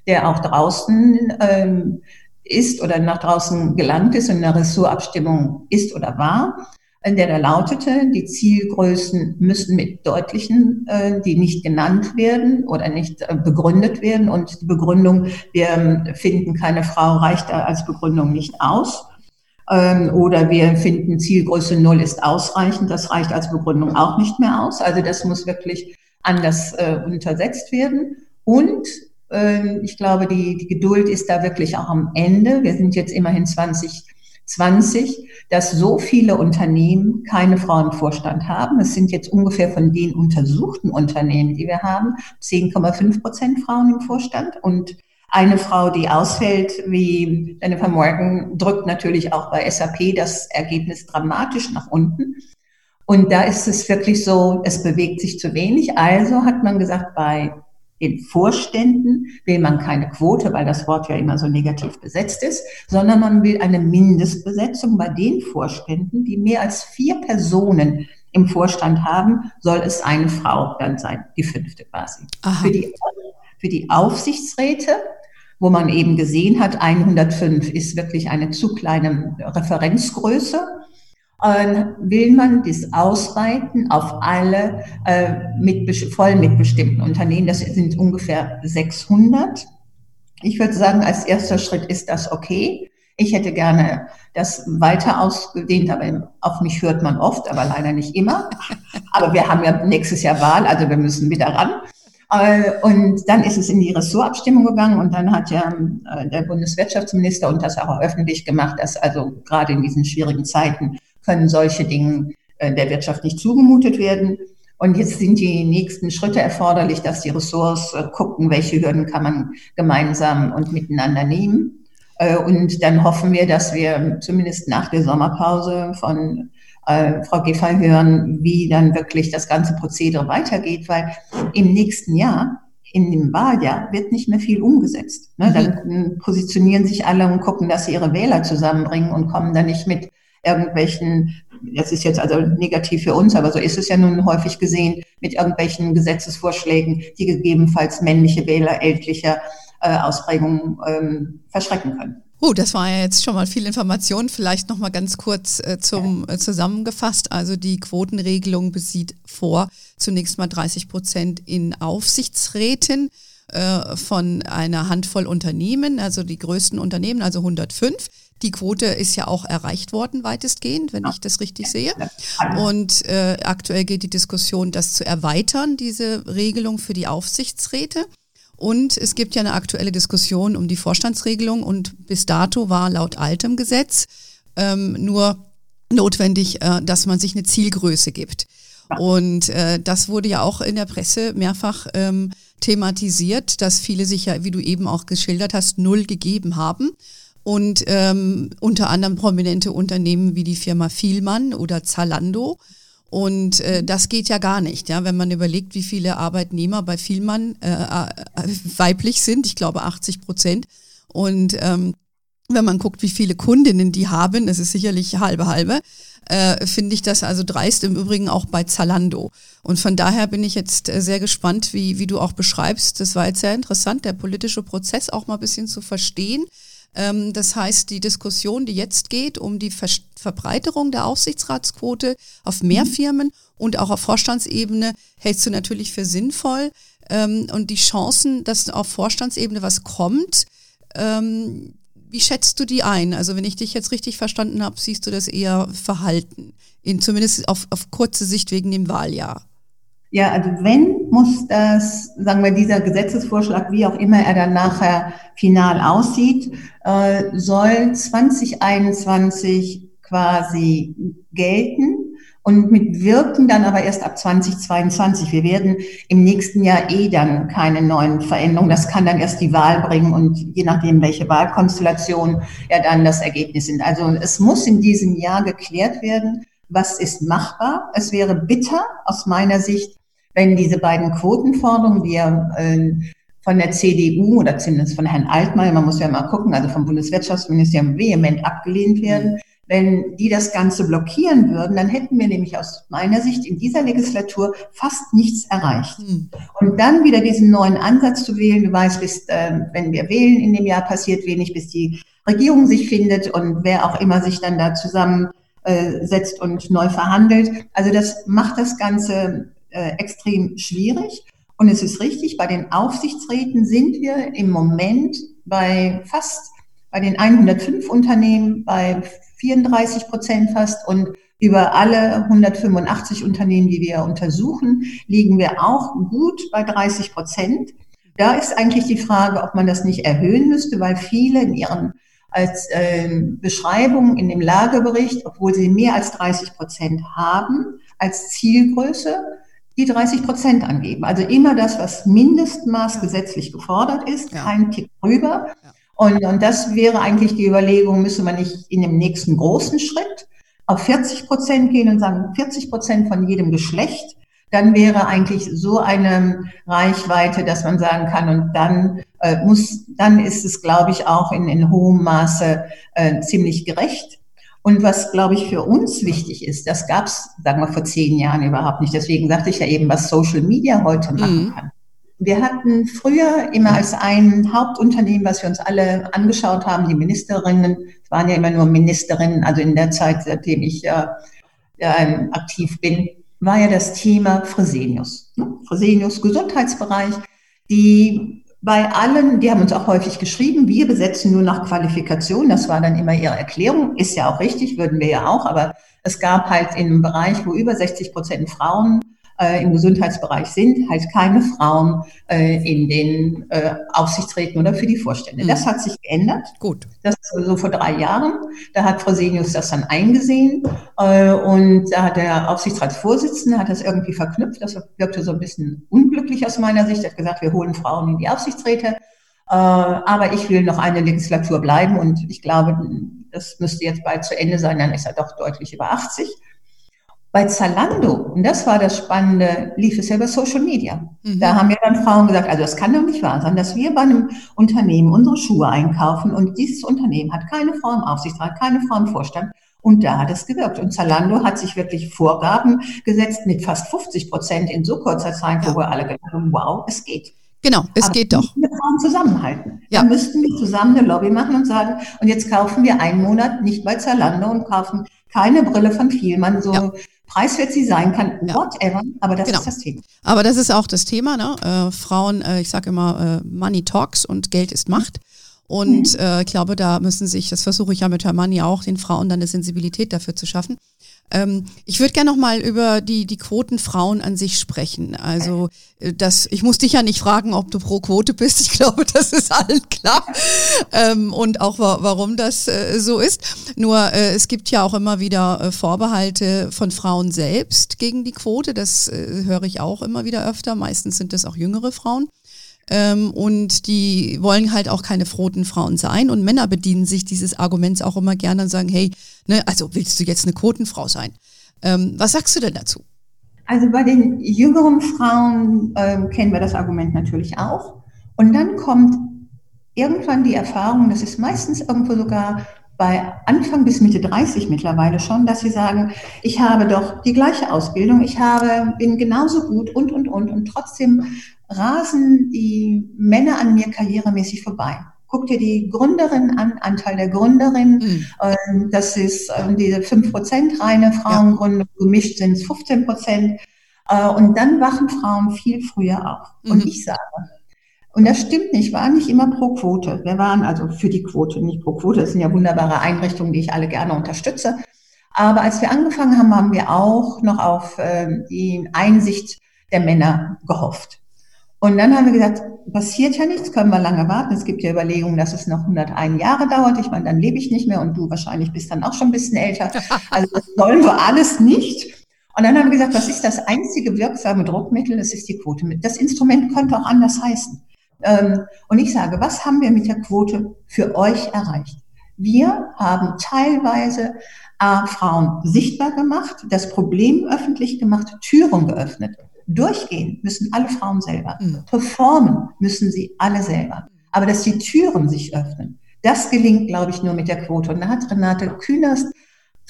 der auch draußen ähm, ist oder nach draußen gelangt ist und in der Ressortabstimmung ist oder war, der da lautete, die Zielgrößen müssen mit deutlichen, äh, die nicht genannt werden oder nicht äh, begründet werden. Und die Begründung, wir ähm, finden keine Frau, reicht als Begründung nicht aus. Ähm, oder wir finden Zielgröße Null ist ausreichend, das reicht als Begründung auch nicht mehr aus. Also das muss wirklich anders äh, untersetzt werden. Und ich glaube, die, die Geduld ist da wirklich auch am Ende. Wir sind jetzt immerhin 20 20, dass so viele Unternehmen keine Frauen im Vorstand haben. Es sind jetzt ungefähr von den untersuchten Unternehmen, die wir haben, 10,5 Prozent Frauen im Vorstand. Und eine Frau, die ausfällt, wie Jennifer Morgan, drückt natürlich auch bei SAP das Ergebnis dramatisch nach unten. Und da ist es wirklich so, es bewegt sich zu wenig. Also hat man gesagt, bei in Vorständen will man keine Quote, weil das Wort ja immer so negativ besetzt ist, sondern man will eine Mindestbesetzung bei den Vorständen, die mehr als vier Personen im Vorstand haben, soll es eine Frau dann sein, die fünfte quasi. Für die, für die Aufsichtsräte, wo man eben gesehen hat, 105 ist wirklich eine zu kleine Referenzgröße, will man das ausweiten auf alle äh, mit, voll mitbestimmten Unternehmen. Das sind ungefähr 600. Ich würde sagen, als erster Schritt ist das okay. Ich hätte gerne das weiter ausgedehnt, aber auf mich hört man oft, aber leider nicht immer. Aber wir haben ja nächstes Jahr Wahl, also wir müssen wieder ran. Äh, und dann ist es in die Ressortabstimmung gegangen und dann hat ja äh, der Bundeswirtschaftsminister und das auch öffentlich gemacht, dass also gerade in diesen schwierigen Zeiten können solche Dinge äh, der Wirtschaft nicht zugemutet werden. Und jetzt sind die nächsten Schritte erforderlich, dass die Ressorts äh, gucken, welche Hürden kann man gemeinsam und miteinander nehmen. Äh, und dann hoffen wir, dass wir zumindest nach der Sommerpause von äh, Frau Giffey hören, wie dann wirklich das ganze Prozedere weitergeht, weil im nächsten Jahr in dem Wahljahr wird nicht mehr viel umgesetzt. Ne? Dann positionieren sich alle und gucken, dass sie ihre Wähler zusammenbringen und kommen dann nicht mit irgendwelchen, das ist jetzt also negativ für uns, aber so ist es ja nun häufig gesehen, mit irgendwelchen Gesetzesvorschlägen, die gegebenenfalls männliche Wähler ältlicher äh, Ausprägungen ähm, verschrecken können. Oh, das war ja jetzt schon mal viel Information. Vielleicht noch mal ganz kurz äh, zum äh, zusammengefasst. Also die Quotenregelung besieht vor zunächst mal 30 Prozent in Aufsichtsräten äh, von einer Handvoll Unternehmen, also die größten Unternehmen, also 105. Die Quote ist ja auch erreicht worden, weitestgehend, wenn ich das richtig sehe. Und äh, aktuell geht die Diskussion, das zu erweitern, diese Regelung für die Aufsichtsräte. Und es gibt ja eine aktuelle Diskussion um die Vorstandsregelung und bis dato war laut altem Gesetz ähm, nur notwendig, äh, dass man sich eine Zielgröße gibt. Und äh, das wurde ja auch in der Presse mehrfach ähm, thematisiert, dass viele sich ja, wie du eben auch geschildert hast, null gegeben haben. Und ähm, unter anderem prominente Unternehmen wie die Firma Vielmann oder Zalando und äh, das geht ja gar nicht, ja, wenn man überlegt, wie viele Arbeitnehmer bei Vielmann äh, äh, weiblich sind, ich glaube 80 Prozent. Und ähm, wenn man guckt, wie viele Kundinnen die haben, das ist sicherlich halbe halbe, äh, finde ich das also dreist, im Übrigen auch bei Zalando. Und von daher bin ich jetzt äh, sehr gespannt, wie, wie du auch beschreibst. Das war jetzt sehr interessant, der politische Prozess auch mal ein bisschen zu verstehen. Ähm, das heißt, die Diskussion, die jetzt geht, um die Ver Verbreiterung der Aufsichtsratsquote auf mehr mhm. Firmen und auch auf Vorstandsebene, hältst du natürlich für sinnvoll. Ähm, und die Chancen, dass auf Vorstandsebene was kommt, ähm, wie schätzt du die ein? Also wenn ich dich jetzt richtig verstanden habe, siehst du das eher verhalten, in, zumindest auf, auf kurze Sicht wegen dem Wahljahr. Ja, also wenn, muss das, sagen wir, dieser Gesetzesvorschlag, wie auch immer er dann nachher final aussieht, äh, soll 2021 quasi gelten und mit Wirken dann aber erst ab 2022. Wir werden im nächsten Jahr eh dann keine neuen Veränderungen. Das kann dann erst die Wahl bringen und je nachdem, welche Wahlkonstellation ja dann das Ergebnis sind. Also es muss in diesem Jahr geklärt werden, was ist machbar. Es wäre bitter aus meiner Sicht, wenn diese beiden Quotenforderungen, die ja äh, von der CDU oder zumindest von Herrn Altmaier, man muss ja mal gucken, also vom Bundeswirtschaftsministerium vehement abgelehnt werden. Wenn die das Ganze blockieren würden, dann hätten wir nämlich aus meiner Sicht in dieser Legislatur fast nichts erreicht. Hm. Und dann wieder diesen neuen Ansatz zu wählen, du weißt, bis, äh, wenn wir wählen in dem Jahr passiert wenig, bis die Regierung sich findet und wer auch immer sich dann da zusammensetzt und neu verhandelt. Also das macht das Ganze äh, extrem schwierig. Und es ist richtig, bei den Aufsichtsräten sind wir im Moment bei fast, bei den 105 Unternehmen bei 34 Prozent fast und über alle 185 Unternehmen, die wir untersuchen, liegen wir auch gut bei 30 Prozent. Da ist eigentlich die Frage, ob man das nicht erhöhen müsste, weil viele in ihren als äh, Beschreibung in dem Lagebericht, obwohl sie mehr als 30 Prozent haben, als Zielgröße die 30 Prozent angeben. Also immer das, was Mindestmaß gesetzlich gefordert ist, ja. kein Tick drüber. Ja. Und, und das wäre eigentlich die Überlegung, müsste man nicht in dem nächsten großen Schritt auf 40 Prozent gehen und sagen, 40 Prozent von jedem Geschlecht, dann wäre eigentlich so eine Reichweite, dass man sagen kann, und dann äh, muss, dann ist es, glaube ich, auch in, in hohem Maße äh, ziemlich gerecht. Und was, glaube ich, für uns wichtig ist, das gab es, sagen wir, vor zehn Jahren überhaupt nicht. Deswegen sagte ich ja eben, was Social Media heute machen mhm. kann. Wir hatten früher immer als ein Hauptunternehmen, was wir uns alle angeschaut haben, die Ministerinnen, es waren ja immer nur Ministerinnen, also in der Zeit, seitdem ich äh, äh, aktiv bin, war ja das Thema Fresenius. Ne? Fresenius Gesundheitsbereich, die bei allen, die haben uns auch häufig geschrieben, wir besetzen nur nach Qualifikation. Das war dann immer ihre Erklärung. Ist ja auch richtig, würden wir ja auch. Aber es gab halt einem Bereich, wo über 60 Prozent Frauen äh, im Gesundheitsbereich sind, halt keine Frauen äh, in den äh, Aufsichtsräten oder für die Vorstände. Mhm. Das hat sich geändert. Gut. Das so vor drei Jahren. Da hat Frau Senius das dann eingesehen äh, und da hat der Aufsichtsratsvorsitzende hat das irgendwie verknüpft. Das wirkte so ein bisschen unglücklich aus meiner Sicht. Er hat gesagt, wir holen Frauen in die Aufsichtsräte. Äh, aber ich will noch eine Legislatur bleiben und ich glaube, das müsste jetzt bald zu Ende sein, dann ist er doch deutlich über 80. Bei Zalando, und das war das Spannende, lief es ja über Social Media. Mhm. Da haben ja dann Frauen gesagt, also das kann doch nicht wahr sein, dass wir bei einem Unternehmen unsere Schuhe einkaufen und dieses Unternehmen hat keine Frau im Aufsichtsrat, keine Frau im Vorstand. Und da hat es gewirkt. Und Zalando hat sich wirklich Vorgaben gesetzt mit fast 50 Prozent in so kurzer Zeit, wo wir alle gedacht haben, wow, es geht. Genau, es Aber geht doch. Wir Frauen zusammenhalten. Ja. Dann müssten wir zusammen eine Lobby machen und sagen, und jetzt kaufen wir einen Monat nicht bei Zalando und kaufen keine Brille von Vielmann, so ja. Preiswert sie sein kann, whatever, aber das genau. ist das Thema. Aber das ist auch das Thema, ne? Äh, Frauen, äh, ich sage immer, äh, Money talks und Geld ist Macht. Und mhm. äh, ich glaube, da müssen sich, das versuche ich ja mit Herrn Manni auch, den Frauen dann eine Sensibilität dafür zu schaffen. Ähm, ich würde gerne noch mal über die, die Quoten Frauen an sich sprechen. Also äh, das, ich muss dich ja nicht fragen, ob du pro Quote bist. Ich glaube, das ist allen klar. Ähm, und auch wa warum das äh, so ist. Nur äh, es gibt ja auch immer wieder äh, Vorbehalte von Frauen selbst gegen die Quote. Das äh, höre ich auch immer wieder öfter. Meistens sind es auch jüngere Frauen. Ähm, und die wollen halt auch keine frohen Frauen sein. Und Männer bedienen sich dieses Arguments auch immer gerne und sagen, hey, ne, also willst du jetzt eine Quotenfrau sein? Ähm, was sagst du denn dazu? Also bei den jüngeren Frauen ähm, kennen wir das Argument natürlich auch. Und dann kommt irgendwann die Erfahrung, das ist meistens irgendwo sogar bei Anfang bis Mitte 30 mittlerweile schon, dass sie sagen, ich habe doch die gleiche Ausbildung, ich habe, bin genauso gut und, und, und. Und trotzdem rasen die Männer an mir karrieremäßig vorbei. Guck dir die Gründerin an, Anteil der Gründerin. Mhm. Das ist ähm, diese 5% reine Frauengründung, ja. gemischt sind es 15 Prozent. Äh, und dann wachen Frauen viel früher auf. Mhm. Und ich sage, und das stimmt nicht, war nicht immer pro Quote. Wir waren also für die Quote, nicht pro Quote. Das sind ja wunderbare Einrichtungen, die ich alle gerne unterstütze. Aber als wir angefangen haben, haben wir auch noch auf ähm, die Einsicht der Männer gehofft. Und dann haben wir gesagt, passiert ja nichts, können wir lange warten. Es gibt ja Überlegungen, dass es noch 101 Jahre dauert. Ich meine, dann lebe ich nicht mehr und du wahrscheinlich bist dann auch schon ein bisschen älter. <laughs> Also das wollen wir alles nicht. Und dann haben wir gesagt, was ist das einzige wirksame Druckmittel? Das ist die Quote. Das Instrument könnte auch anders heißen. Ähm, und ich sage, was haben wir mit der Quote für euch erreicht? Wir haben teilweise äh, Frauen sichtbar gemacht, das Problem öffentlich gemacht, Türen geöffnet. Durchgehen müssen alle Frauen selber. Mhm. Performen müssen sie alle selber. Aber dass die Türen sich öffnen, das gelingt, glaube ich, nur mit der Quote. Und da hat Renate Künast,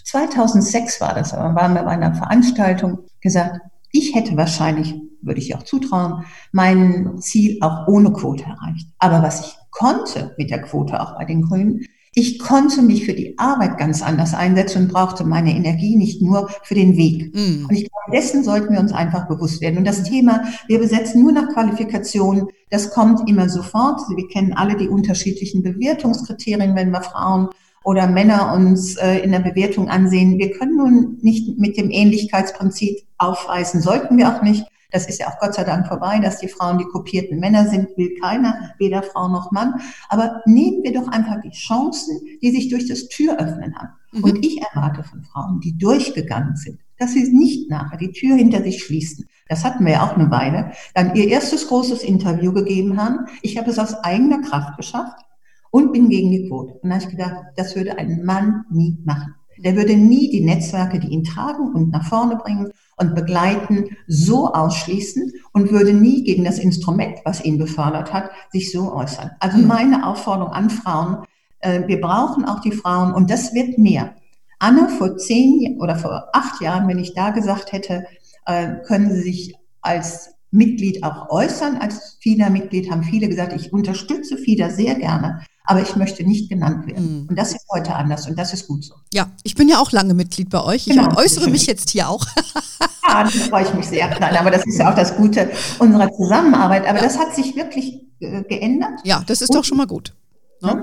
2006 war das, aber waren wir bei einer Veranstaltung, gesagt, ich hätte wahrscheinlich, würde ich auch zutrauen, mein Ziel auch ohne Quote erreicht. Aber was ich konnte mit der Quote auch bei den Grünen, ich konnte mich für die Arbeit ganz anders einsetzen und brauchte meine Energie nicht nur für den Weg. Mm. Und ich glaube, dessen sollten wir uns einfach bewusst werden. Und das Thema, wir besetzen nur nach Qualifikationen, das kommt immer sofort. Wir kennen alle die unterschiedlichen Bewertungskriterien, wenn wir Frauen oder Männer uns äh, in der Bewertung ansehen. Wir können nun nicht mit dem Ähnlichkeitsprinzip aufweisen, sollten wir auch nicht. Das ist ja auch Gott sei Dank vorbei, dass die Frauen die kopierten Männer sind, will keiner, weder Frau noch Mann. Aber nehmen wir doch einfach die Chancen, die sich durch das Türöffnen haben. Mhm. Und ich erwarte von Frauen, die durchgegangen sind, dass sie nicht nachher die Tür hinter sich schließen. Das hatten wir ja auch eine Weile. Dann ihr erstes großes Interview gegeben haben. Ich habe es aus eigener Kraft geschafft und bin gegen die Quote. Und da habe ich gedacht, das würde ein Mann nie machen. Der würde nie die Netzwerke, die ihn tragen und nach vorne bringen und begleiten, so ausschließen und würde nie gegen das Instrument, was ihn befördert hat, sich so äußern. Also hm. meine Aufforderung an Frauen, äh, wir brauchen auch die Frauen und das wird mehr. Anne, vor zehn oder vor acht Jahren, wenn ich da gesagt hätte, äh, können Sie sich als Mitglied auch äußern. Als FIDA-Mitglied haben viele gesagt, ich unterstütze FIDA sehr gerne aber ich möchte nicht genannt werden. Mhm. Und das ist heute anders und das ist gut so. Ja, ich bin ja auch lange Mitglied bei euch. Ich genau. äußere mich jetzt hier auch. <laughs> ja, da freue ich mich sehr. Nein, aber das ist ja auch das Gute unserer Zusammenarbeit. Aber ja. das hat sich wirklich äh, geändert. Ja, das ist und, doch schon mal gut. Ne?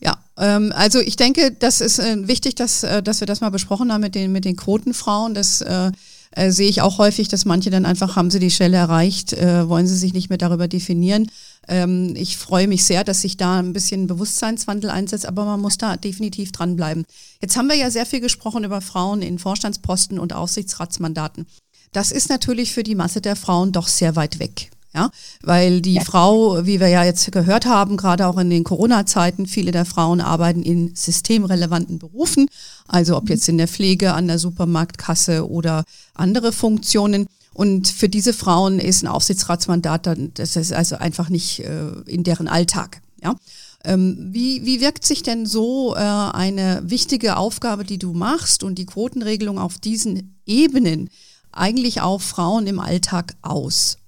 Ja, ähm, also ich denke, das ist äh, wichtig, dass, äh, dass wir das mal besprochen haben mit den, mit den Quotenfrauen. Das äh, äh, sehe ich auch häufig, dass manche dann einfach, haben sie die Stelle erreicht, äh, wollen sie sich nicht mehr darüber definieren. Ähm, ich freue mich sehr, dass sich da ein bisschen Bewusstseinswandel einsetzt, aber man muss da definitiv dranbleiben. Jetzt haben wir ja sehr viel gesprochen über Frauen in Vorstandsposten und Aufsichtsratsmandaten. Das ist natürlich für die Masse der Frauen doch sehr weit weg. Ja, weil die ja. Frau, wie wir ja jetzt gehört haben, gerade auch in den Corona-Zeiten, viele der Frauen arbeiten in systemrelevanten Berufen, also ob jetzt in der Pflege, an der Supermarktkasse oder andere Funktionen. Und für diese Frauen ist ein Aufsichtsratsmandat dann, das ist also einfach nicht äh, in deren Alltag. Ja. Ähm, wie, wie wirkt sich denn so äh, eine wichtige Aufgabe, die du machst und die Quotenregelung auf diesen Ebenen eigentlich auf Frauen im Alltag aus?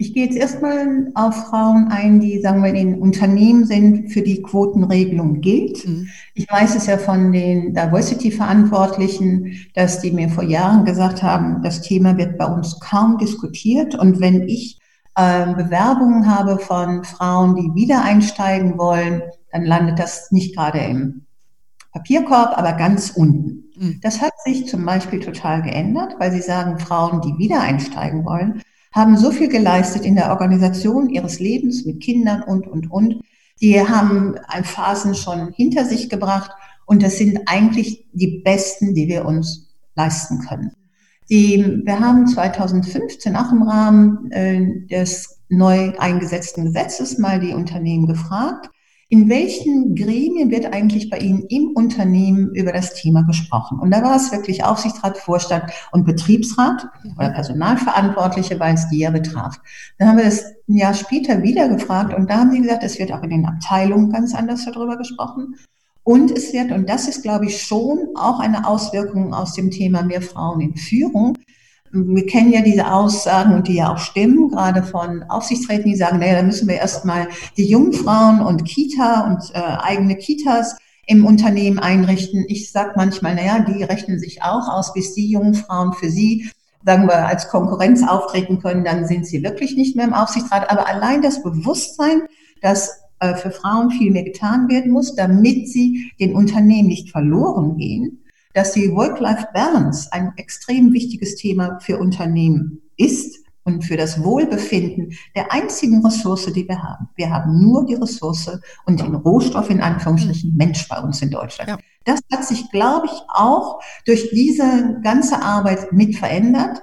Ich gehe jetzt erstmal auf Frauen ein, die, sagen wir, in Unternehmen sind, für die Quotenregelung gilt. Mhm. Ich weiß es ja von den Diversity-Verantwortlichen, dass die mir vor Jahren gesagt haben, das Thema wird bei uns kaum diskutiert. Und wenn ich äh, Bewerbungen habe von Frauen, die wieder einsteigen wollen, dann landet das nicht gerade im Papierkorb, aber ganz unten. Mhm. Das hat sich zum Beispiel total geändert, weil Sie sagen, Frauen, die wieder einsteigen wollen, haben so viel geleistet in der Organisation ihres Lebens mit Kindern und, und, und. Die haben Phasen schon hinter sich gebracht und das sind eigentlich die besten, die wir uns leisten können. Die, wir haben 2015 auch im Rahmen äh, des neu eingesetzten Gesetzes mal die Unternehmen gefragt, in welchen Gremien wird eigentlich bei Ihnen im Unternehmen über das Thema gesprochen? Und da war es wirklich Aufsichtsrat, Vorstand und Betriebsrat oder Personalverantwortliche, weil es die ja betraf. Dann haben wir das ein Jahr später wieder gefragt und da haben sie gesagt, es wird auch in den Abteilungen ganz anders darüber gesprochen. Und es wird, und das ist, glaube ich, schon auch eine Auswirkung aus dem Thema mehr Frauen in Führung, wir kennen ja diese Aussagen und die ja auch stimmen, gerade von Aufsichtsräten, die sagen, naja, da müssen wir erstmal die Jungfrauen und Kita und äh, eigene Kitas im Unternehmen einrichten. Ich sage manchmal, naja, die rechnen sich auch aus, bis die Jungfrauen für sie, sagen wir, als Konkurrenz auftreten können, dann sind sie wirklich nicht mehr im Aufsichtsrat. Aber allein das Bewusstsein, dass äh, für Frauen viel mehr getan werden muss, damit sie den Unternehmen nicht verloren gehen, dass die Work-Life-Balance ein extrem wichtiges Thema für Unternehmen ist und für das Wohlbefinden der einzigen Ressource, die wir haben. Wir haben nur die Ressource und den Rohstoff in Anführungsstrichen Mensch bei uns in Deutschland. Ja. Das hat sich, glaube ich, auch durch diese ganze Arbeit mit verändert.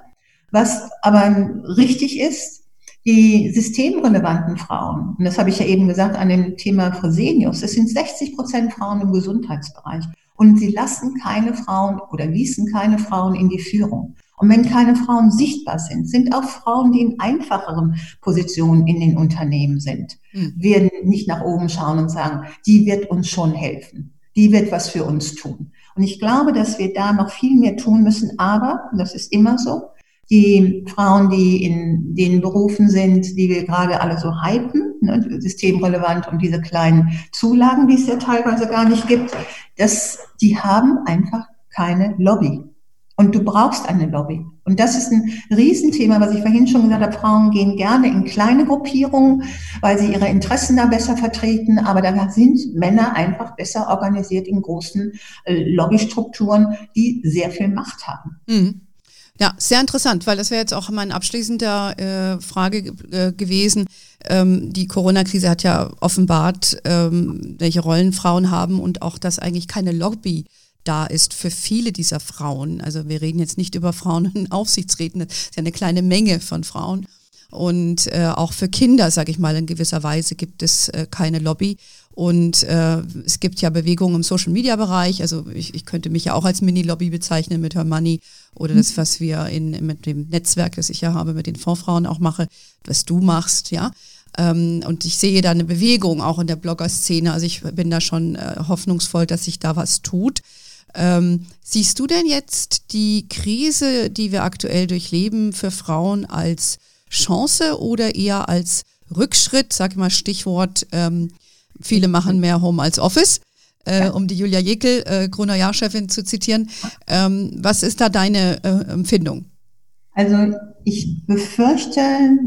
Was aber richtig ist, die systemrelevanten Frauen, und das habe ich ja eben gesagt an dem Thema Fresenius, es sind 60 Prozent Frauen im Gesundheitsbereich. Und sie lassen keine Frauen oder ließen keine Frauen in die Führung. Und wenn keine Frauen sichtbar sind, sind auch Frauen, die in einfacheren Positionen in den Unternehmen sind, mhm. werden nicht nach oben schauen und sagen, die wird uns schon helfen. Die wird was für uns tun. Und ich glaube, dass wir da noch viel mehr tun müssen. Aber, und das ist immer so, die Frauen, die in den Berufen sind, die wir gerade alle so hypen, ne, systemrelevant und diese kleinen Zulagen, die es ja teilweise gar nicht gibt, das, die haben einfach keine Lobby. Und du brauchst eine Lobby. Und das ist ein Riesenthema, was ich vorhin schon gesagt habe. Frauen gehen gerne in kleine Gruppierungen, weil sie ihre Interessen da besser vertreten. Aber da sind Männer einfach besser organisiert in großen äh, Lobbystrukturen, die sehr viel Macht haben. Mhm. Ja, sehr interessant, weil das wäre jetzt auch meine abschließende äh, Frage äh, gewesen. Ähm, die Corona-Krise hat ja offenbart, ähm, welche Rollen Frauen haben und auch, dass eigentlich keine Lobby da ist für viele dieser Frauen. Also wir reden jetzt nicht über Frauen <laughs> in Aufsichtsräten, das ist ja eine kleine Menge von Frauen. Und äh, auch für Kinder, sage ich mal, in gewisser Weise gibt es äh, keine Lobby. Und äh, es gibt ja Bewegungen im Social-Media-Bereich. Also ich, ich könnte mich ja auch als Mini-Lobby bezeichnen mit Her Money oder das, mhm. was wir in, mit dem Netzwerk, das ich ja habe, mit den Fondsfrauen auch mache, was du machst, ja. Ähm, und ich sehe da eine Bewegung auch in der Blogger-Szene. Also ich bin da schon äh, hoffnungsvoll, dass sich da was tut. Ähm, siehst du denn jetzt die Krise, die wir aktuell durchleben, für Frauen als Chance oder eher als Rückschritt? Sag mal Stichwort ähm, Viele machen mehr Home als Office. Äh, um die Julia Jekel, äh, Gruner Jahrchefin zu zitieren. Ähm, was ist da deine äh, Empfindung? Also ich befürchte,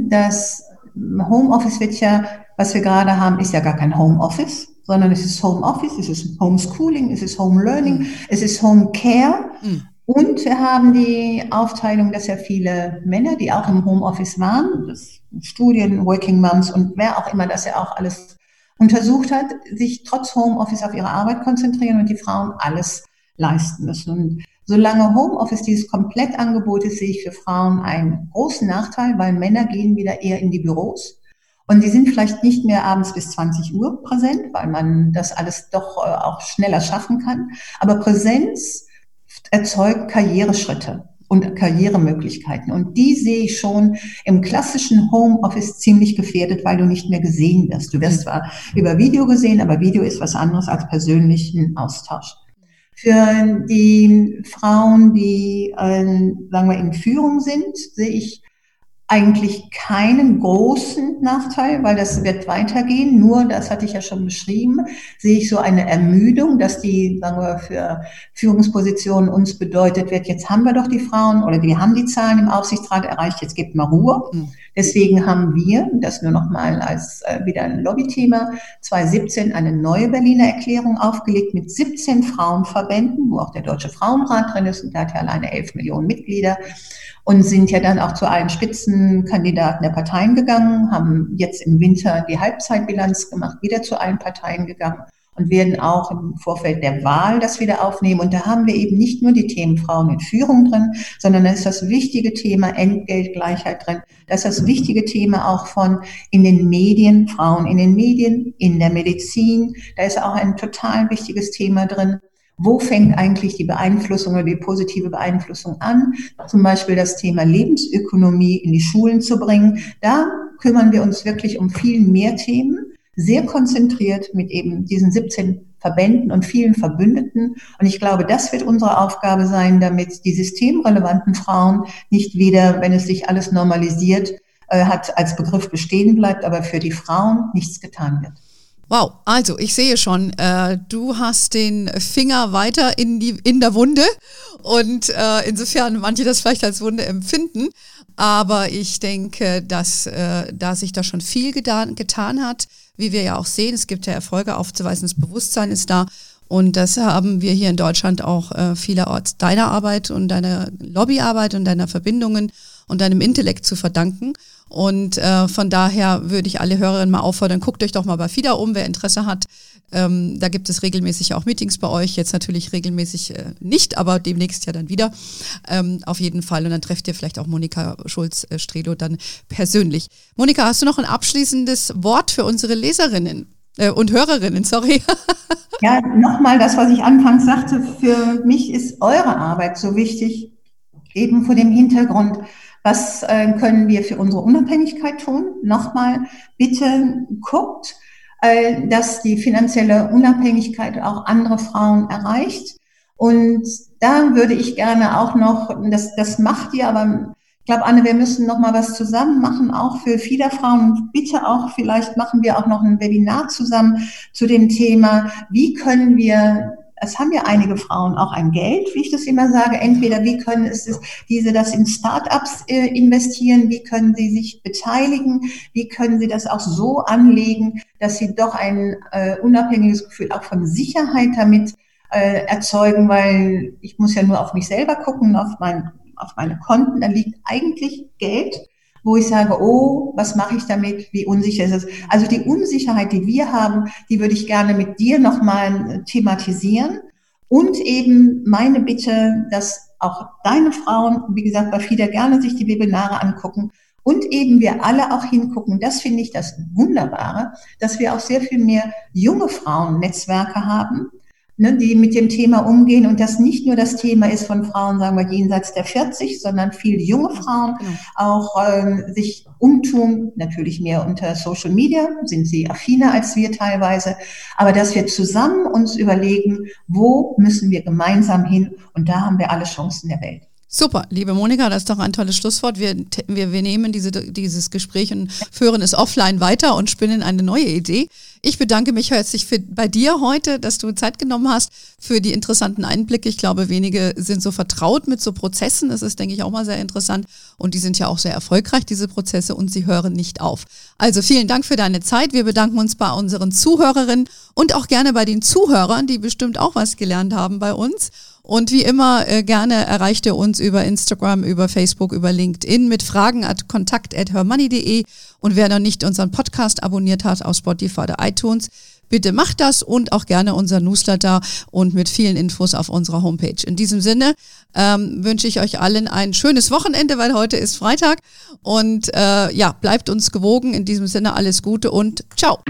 dass Homeoffice wird ja, was wir gerade haben, ist ja gar kein Homeoffice, sondern es ist Homeoffice, es ist Homeschooling, es ist Home Learning, mhm. es ist Home Care. Mhm. Und wir haben die Aufteilung, dass ja viele Männer, die auch im Homeoffice waren, das Studien, Working Moms und wer auch immer das ja auch alles untersucht hat, sich trotz Homeoffice auf ihre Arbeit konzentrieren und die Frauen alles leisten müssen. Und solange Homeoffice dieses Komplettangebot ist, sehe ich für Frauen einen großen Nachteil, weil Männer gehen wieder eher in die Büros. Und die sind vielleicht nicht mehr abends bis 20 Uhr präsent, weil man das alles doch äh, auch schneller schaffen kann. Aber Präsenz erzeugt Karriereschritte und Karrieremöglichkeiten. Und die sehe ich schon im klassischen Homeoffice ziemlich gefährdet, weil du nicht mehr gesehen wirst. Du wirst zwar über Video gesehen, aber Video ist was anderes als persönlichen Austausch. Für die Frauen, die, äh, sagen wir, in Führung sind, sehe ich eigentlich keinen großen Nachteil, weil das wird weitergehen. Nur, das hatte ich ja schon beschrieben, sehe ich so eine Ermüdung, dass die, sagen wir, für Führungspositionen uns bedeutet wird, jetzt haben wir doch die Frauen oder wir haben die Zahlen im Aufsichtsrat erreicht, jetzt gibt mal Ruhe. Mhm. Deswegen haben wir, das nur noch mal als äh, wieder ein Lobbythema, 2017 eine neue Berliner Erklärung aufgelegt mit 17 Frauenverbänden, wo auch der Deutsche Frauenrat drin ist und der hat ja alleine 11 Millionen Mitglieder und sind ja dann auch zu allen Spitzenkandidaten der Parteien gegangen, haben jetzt im Winter die Halbzeitbilanz gemacht, wieder zu allen Parteien gegangen und werden auch im Vorfeld der Wahl das wieder aufnehmen. Und da haben wir eben nicht nur die Themen Frauen in Führung drin, sondern da ist das wichtige Thema Entgeltgleichheit drin. Da ist das wichtige Thema auch von in den Medien, Frauen in den Medien, in der Medizin. Da ist auch ein total wichtiges Thema drin wo fängt eigentlich die Beeinflussung oder die positive Beeinflussung an? Zum Beispiel das Thema Lebensökonomie in die Schulen zu bringen. Da kümmern wir uns wirklich um viel mehr Themen, sehr konzentriert mit eben diesen 17 Verbänden und vielen Verbündeten. Und ich glaube, das wird unsere Aufgabe sein, damit die systemrelevanten Frauen nicht wieder, wenn es sich alles normalisiert äh, hat, als Begriff bestehen bleibt, aber für die Frauen nichts getan wird. Wow, also ich sehe schon, äh, du hast den Finger weiter in, die, in der Wunde und äh, insofern manche das vielleicht als Wunde empfinden, aber ich denke, dass äh, da sich da schon viel getan, getan hat, wie wir ja auch sehen, es gibt ja Erfolge aufzuweisen, das Bewusstsein ist da. Und das haben wir hier in Deutschland auch äh, vielerorts deiner Arbeit und deiner Lobbyarbeit und deiner Verbindungen und deinem Intellekt zu verdanken. Und äh, von daher würde ich alle Hörerinnen mal auffordern, guckt euch doch mal bei FIDA um, wer Interesse hat. Ähm, da gibt es regelmäßig auch Meetings bei euch, jetzt natürlich regelmäßig äh, nicht, aber demnächst ja dann wieder. Ähm, auf jeden Fall. Und dann trefft ihr vielleicht auch Monika Schulz-Strelo dann persönlich. Monika, hast du noch ein abschließendes Wort für unsere Leserinnen? Äh, und Hörerinnen, sorry. <laughs> ja, nochmal das, was ich anfangs sagte. Für mich ist eure Arbeit so wichtig, eben vor dem Hintergrund, was äh, können wir für unsere Unabhängigkeit tun? Nochmal, bitte guckt, äh, dass die finanzielle Unabhängigkeit auch andere Frauen erreicht. Und da würde ich gerne auch noch, das, das macht ihr, aber ich glaube, Anne, wir müssen noch mal was zusammen machen, auch für Fiederfrauen. Bitte auch, vielleicht machen wir auch noch ein Webinar zusammen zu dem Thema, wie können wir es haben ja einige Frauen auch ein Geld, wie ich das immer sage. Entweder wie können es diese das in Startups äh, investieren, wie können sie sich beteiligen, wie können sie das auch so anlegen, dass sie doch ein äh, unabhängiges Gefühl auch von Sicherheit damit äh, erzeugen, weil ich muss ja nur auf mich selber gucken, auf mein auf meine Konten, da liegt eigentlich Geld wo ich sage, oh, was mache ich damit? Wie unsicher ist es? Also die Unsicherheit, die wir haben, die würde ich gerne mit dir nochmal thematisieren. Und eben meine Bitte, dass auch deine Frauen, wie gesagt, bei FIDA gerne sich die Webinare angucken und eben wir alle auch hingucken. Das finde ich das Wunderbare, dass wir auch sehr viel mehr junge Frauennetzwerke haben, ne, die mit dem Thema umgehen und das nicht nur das Thema ist von Frauen, sagen wir, jenseits der 40, sondern viele junge Frauen genau. auch ähm, sich umtun, natürlich mehr unter Social Media, sind sie affiner als wir teilweise, aber dass wir zusammen uns überlegen, wo müssen wir gemeinsam hin und da haben wir alle Chancen der Welt. Super, liebe Monika, das ist doch ein tolles Schlusswort. Wir, wir, wir nehmen diese, dieses Gespräch und führen es offline weiter und spinnen eine neue Idee. Ich bedanke mich herzlich für, bei dir heute, dass du Zeit genommen hast für die interessanten Einblicke. Ich glaube, wenige sind so vertraut mit so Prozessen. Das ist, denke ich, auch mal sehr interessant. Und die sind ja auch sehr erfolgreich, diese Prozesse, und sie hören nicht auf. Also vielen Dank für deine Zeit. Wir bedanken uns bei unseren Zuhörerinnen und auch gerne bei den Zuhörern, die bestimmt auch was gelernt haben bei uns. Und wie immer, äh, gerne erreicht ihr uns über Instagram, über Facebook, über LinkedIn mit Fragen at kontakt.hermoney.de. Und wer noch nicht unseren Podcast abonniert hat auf Spotify oder iTunes, bitte macht das und auch gerne unser Newsletter und mit vielen Infos auf unserer Homepage. In diesem Sinne ähm, wünsche ich euch allen ein schönes Wochenende, weil heute ist Freitag. Und äh, ja, bleibt uns gewogen. In diesem Sinne alles Gute und ciao.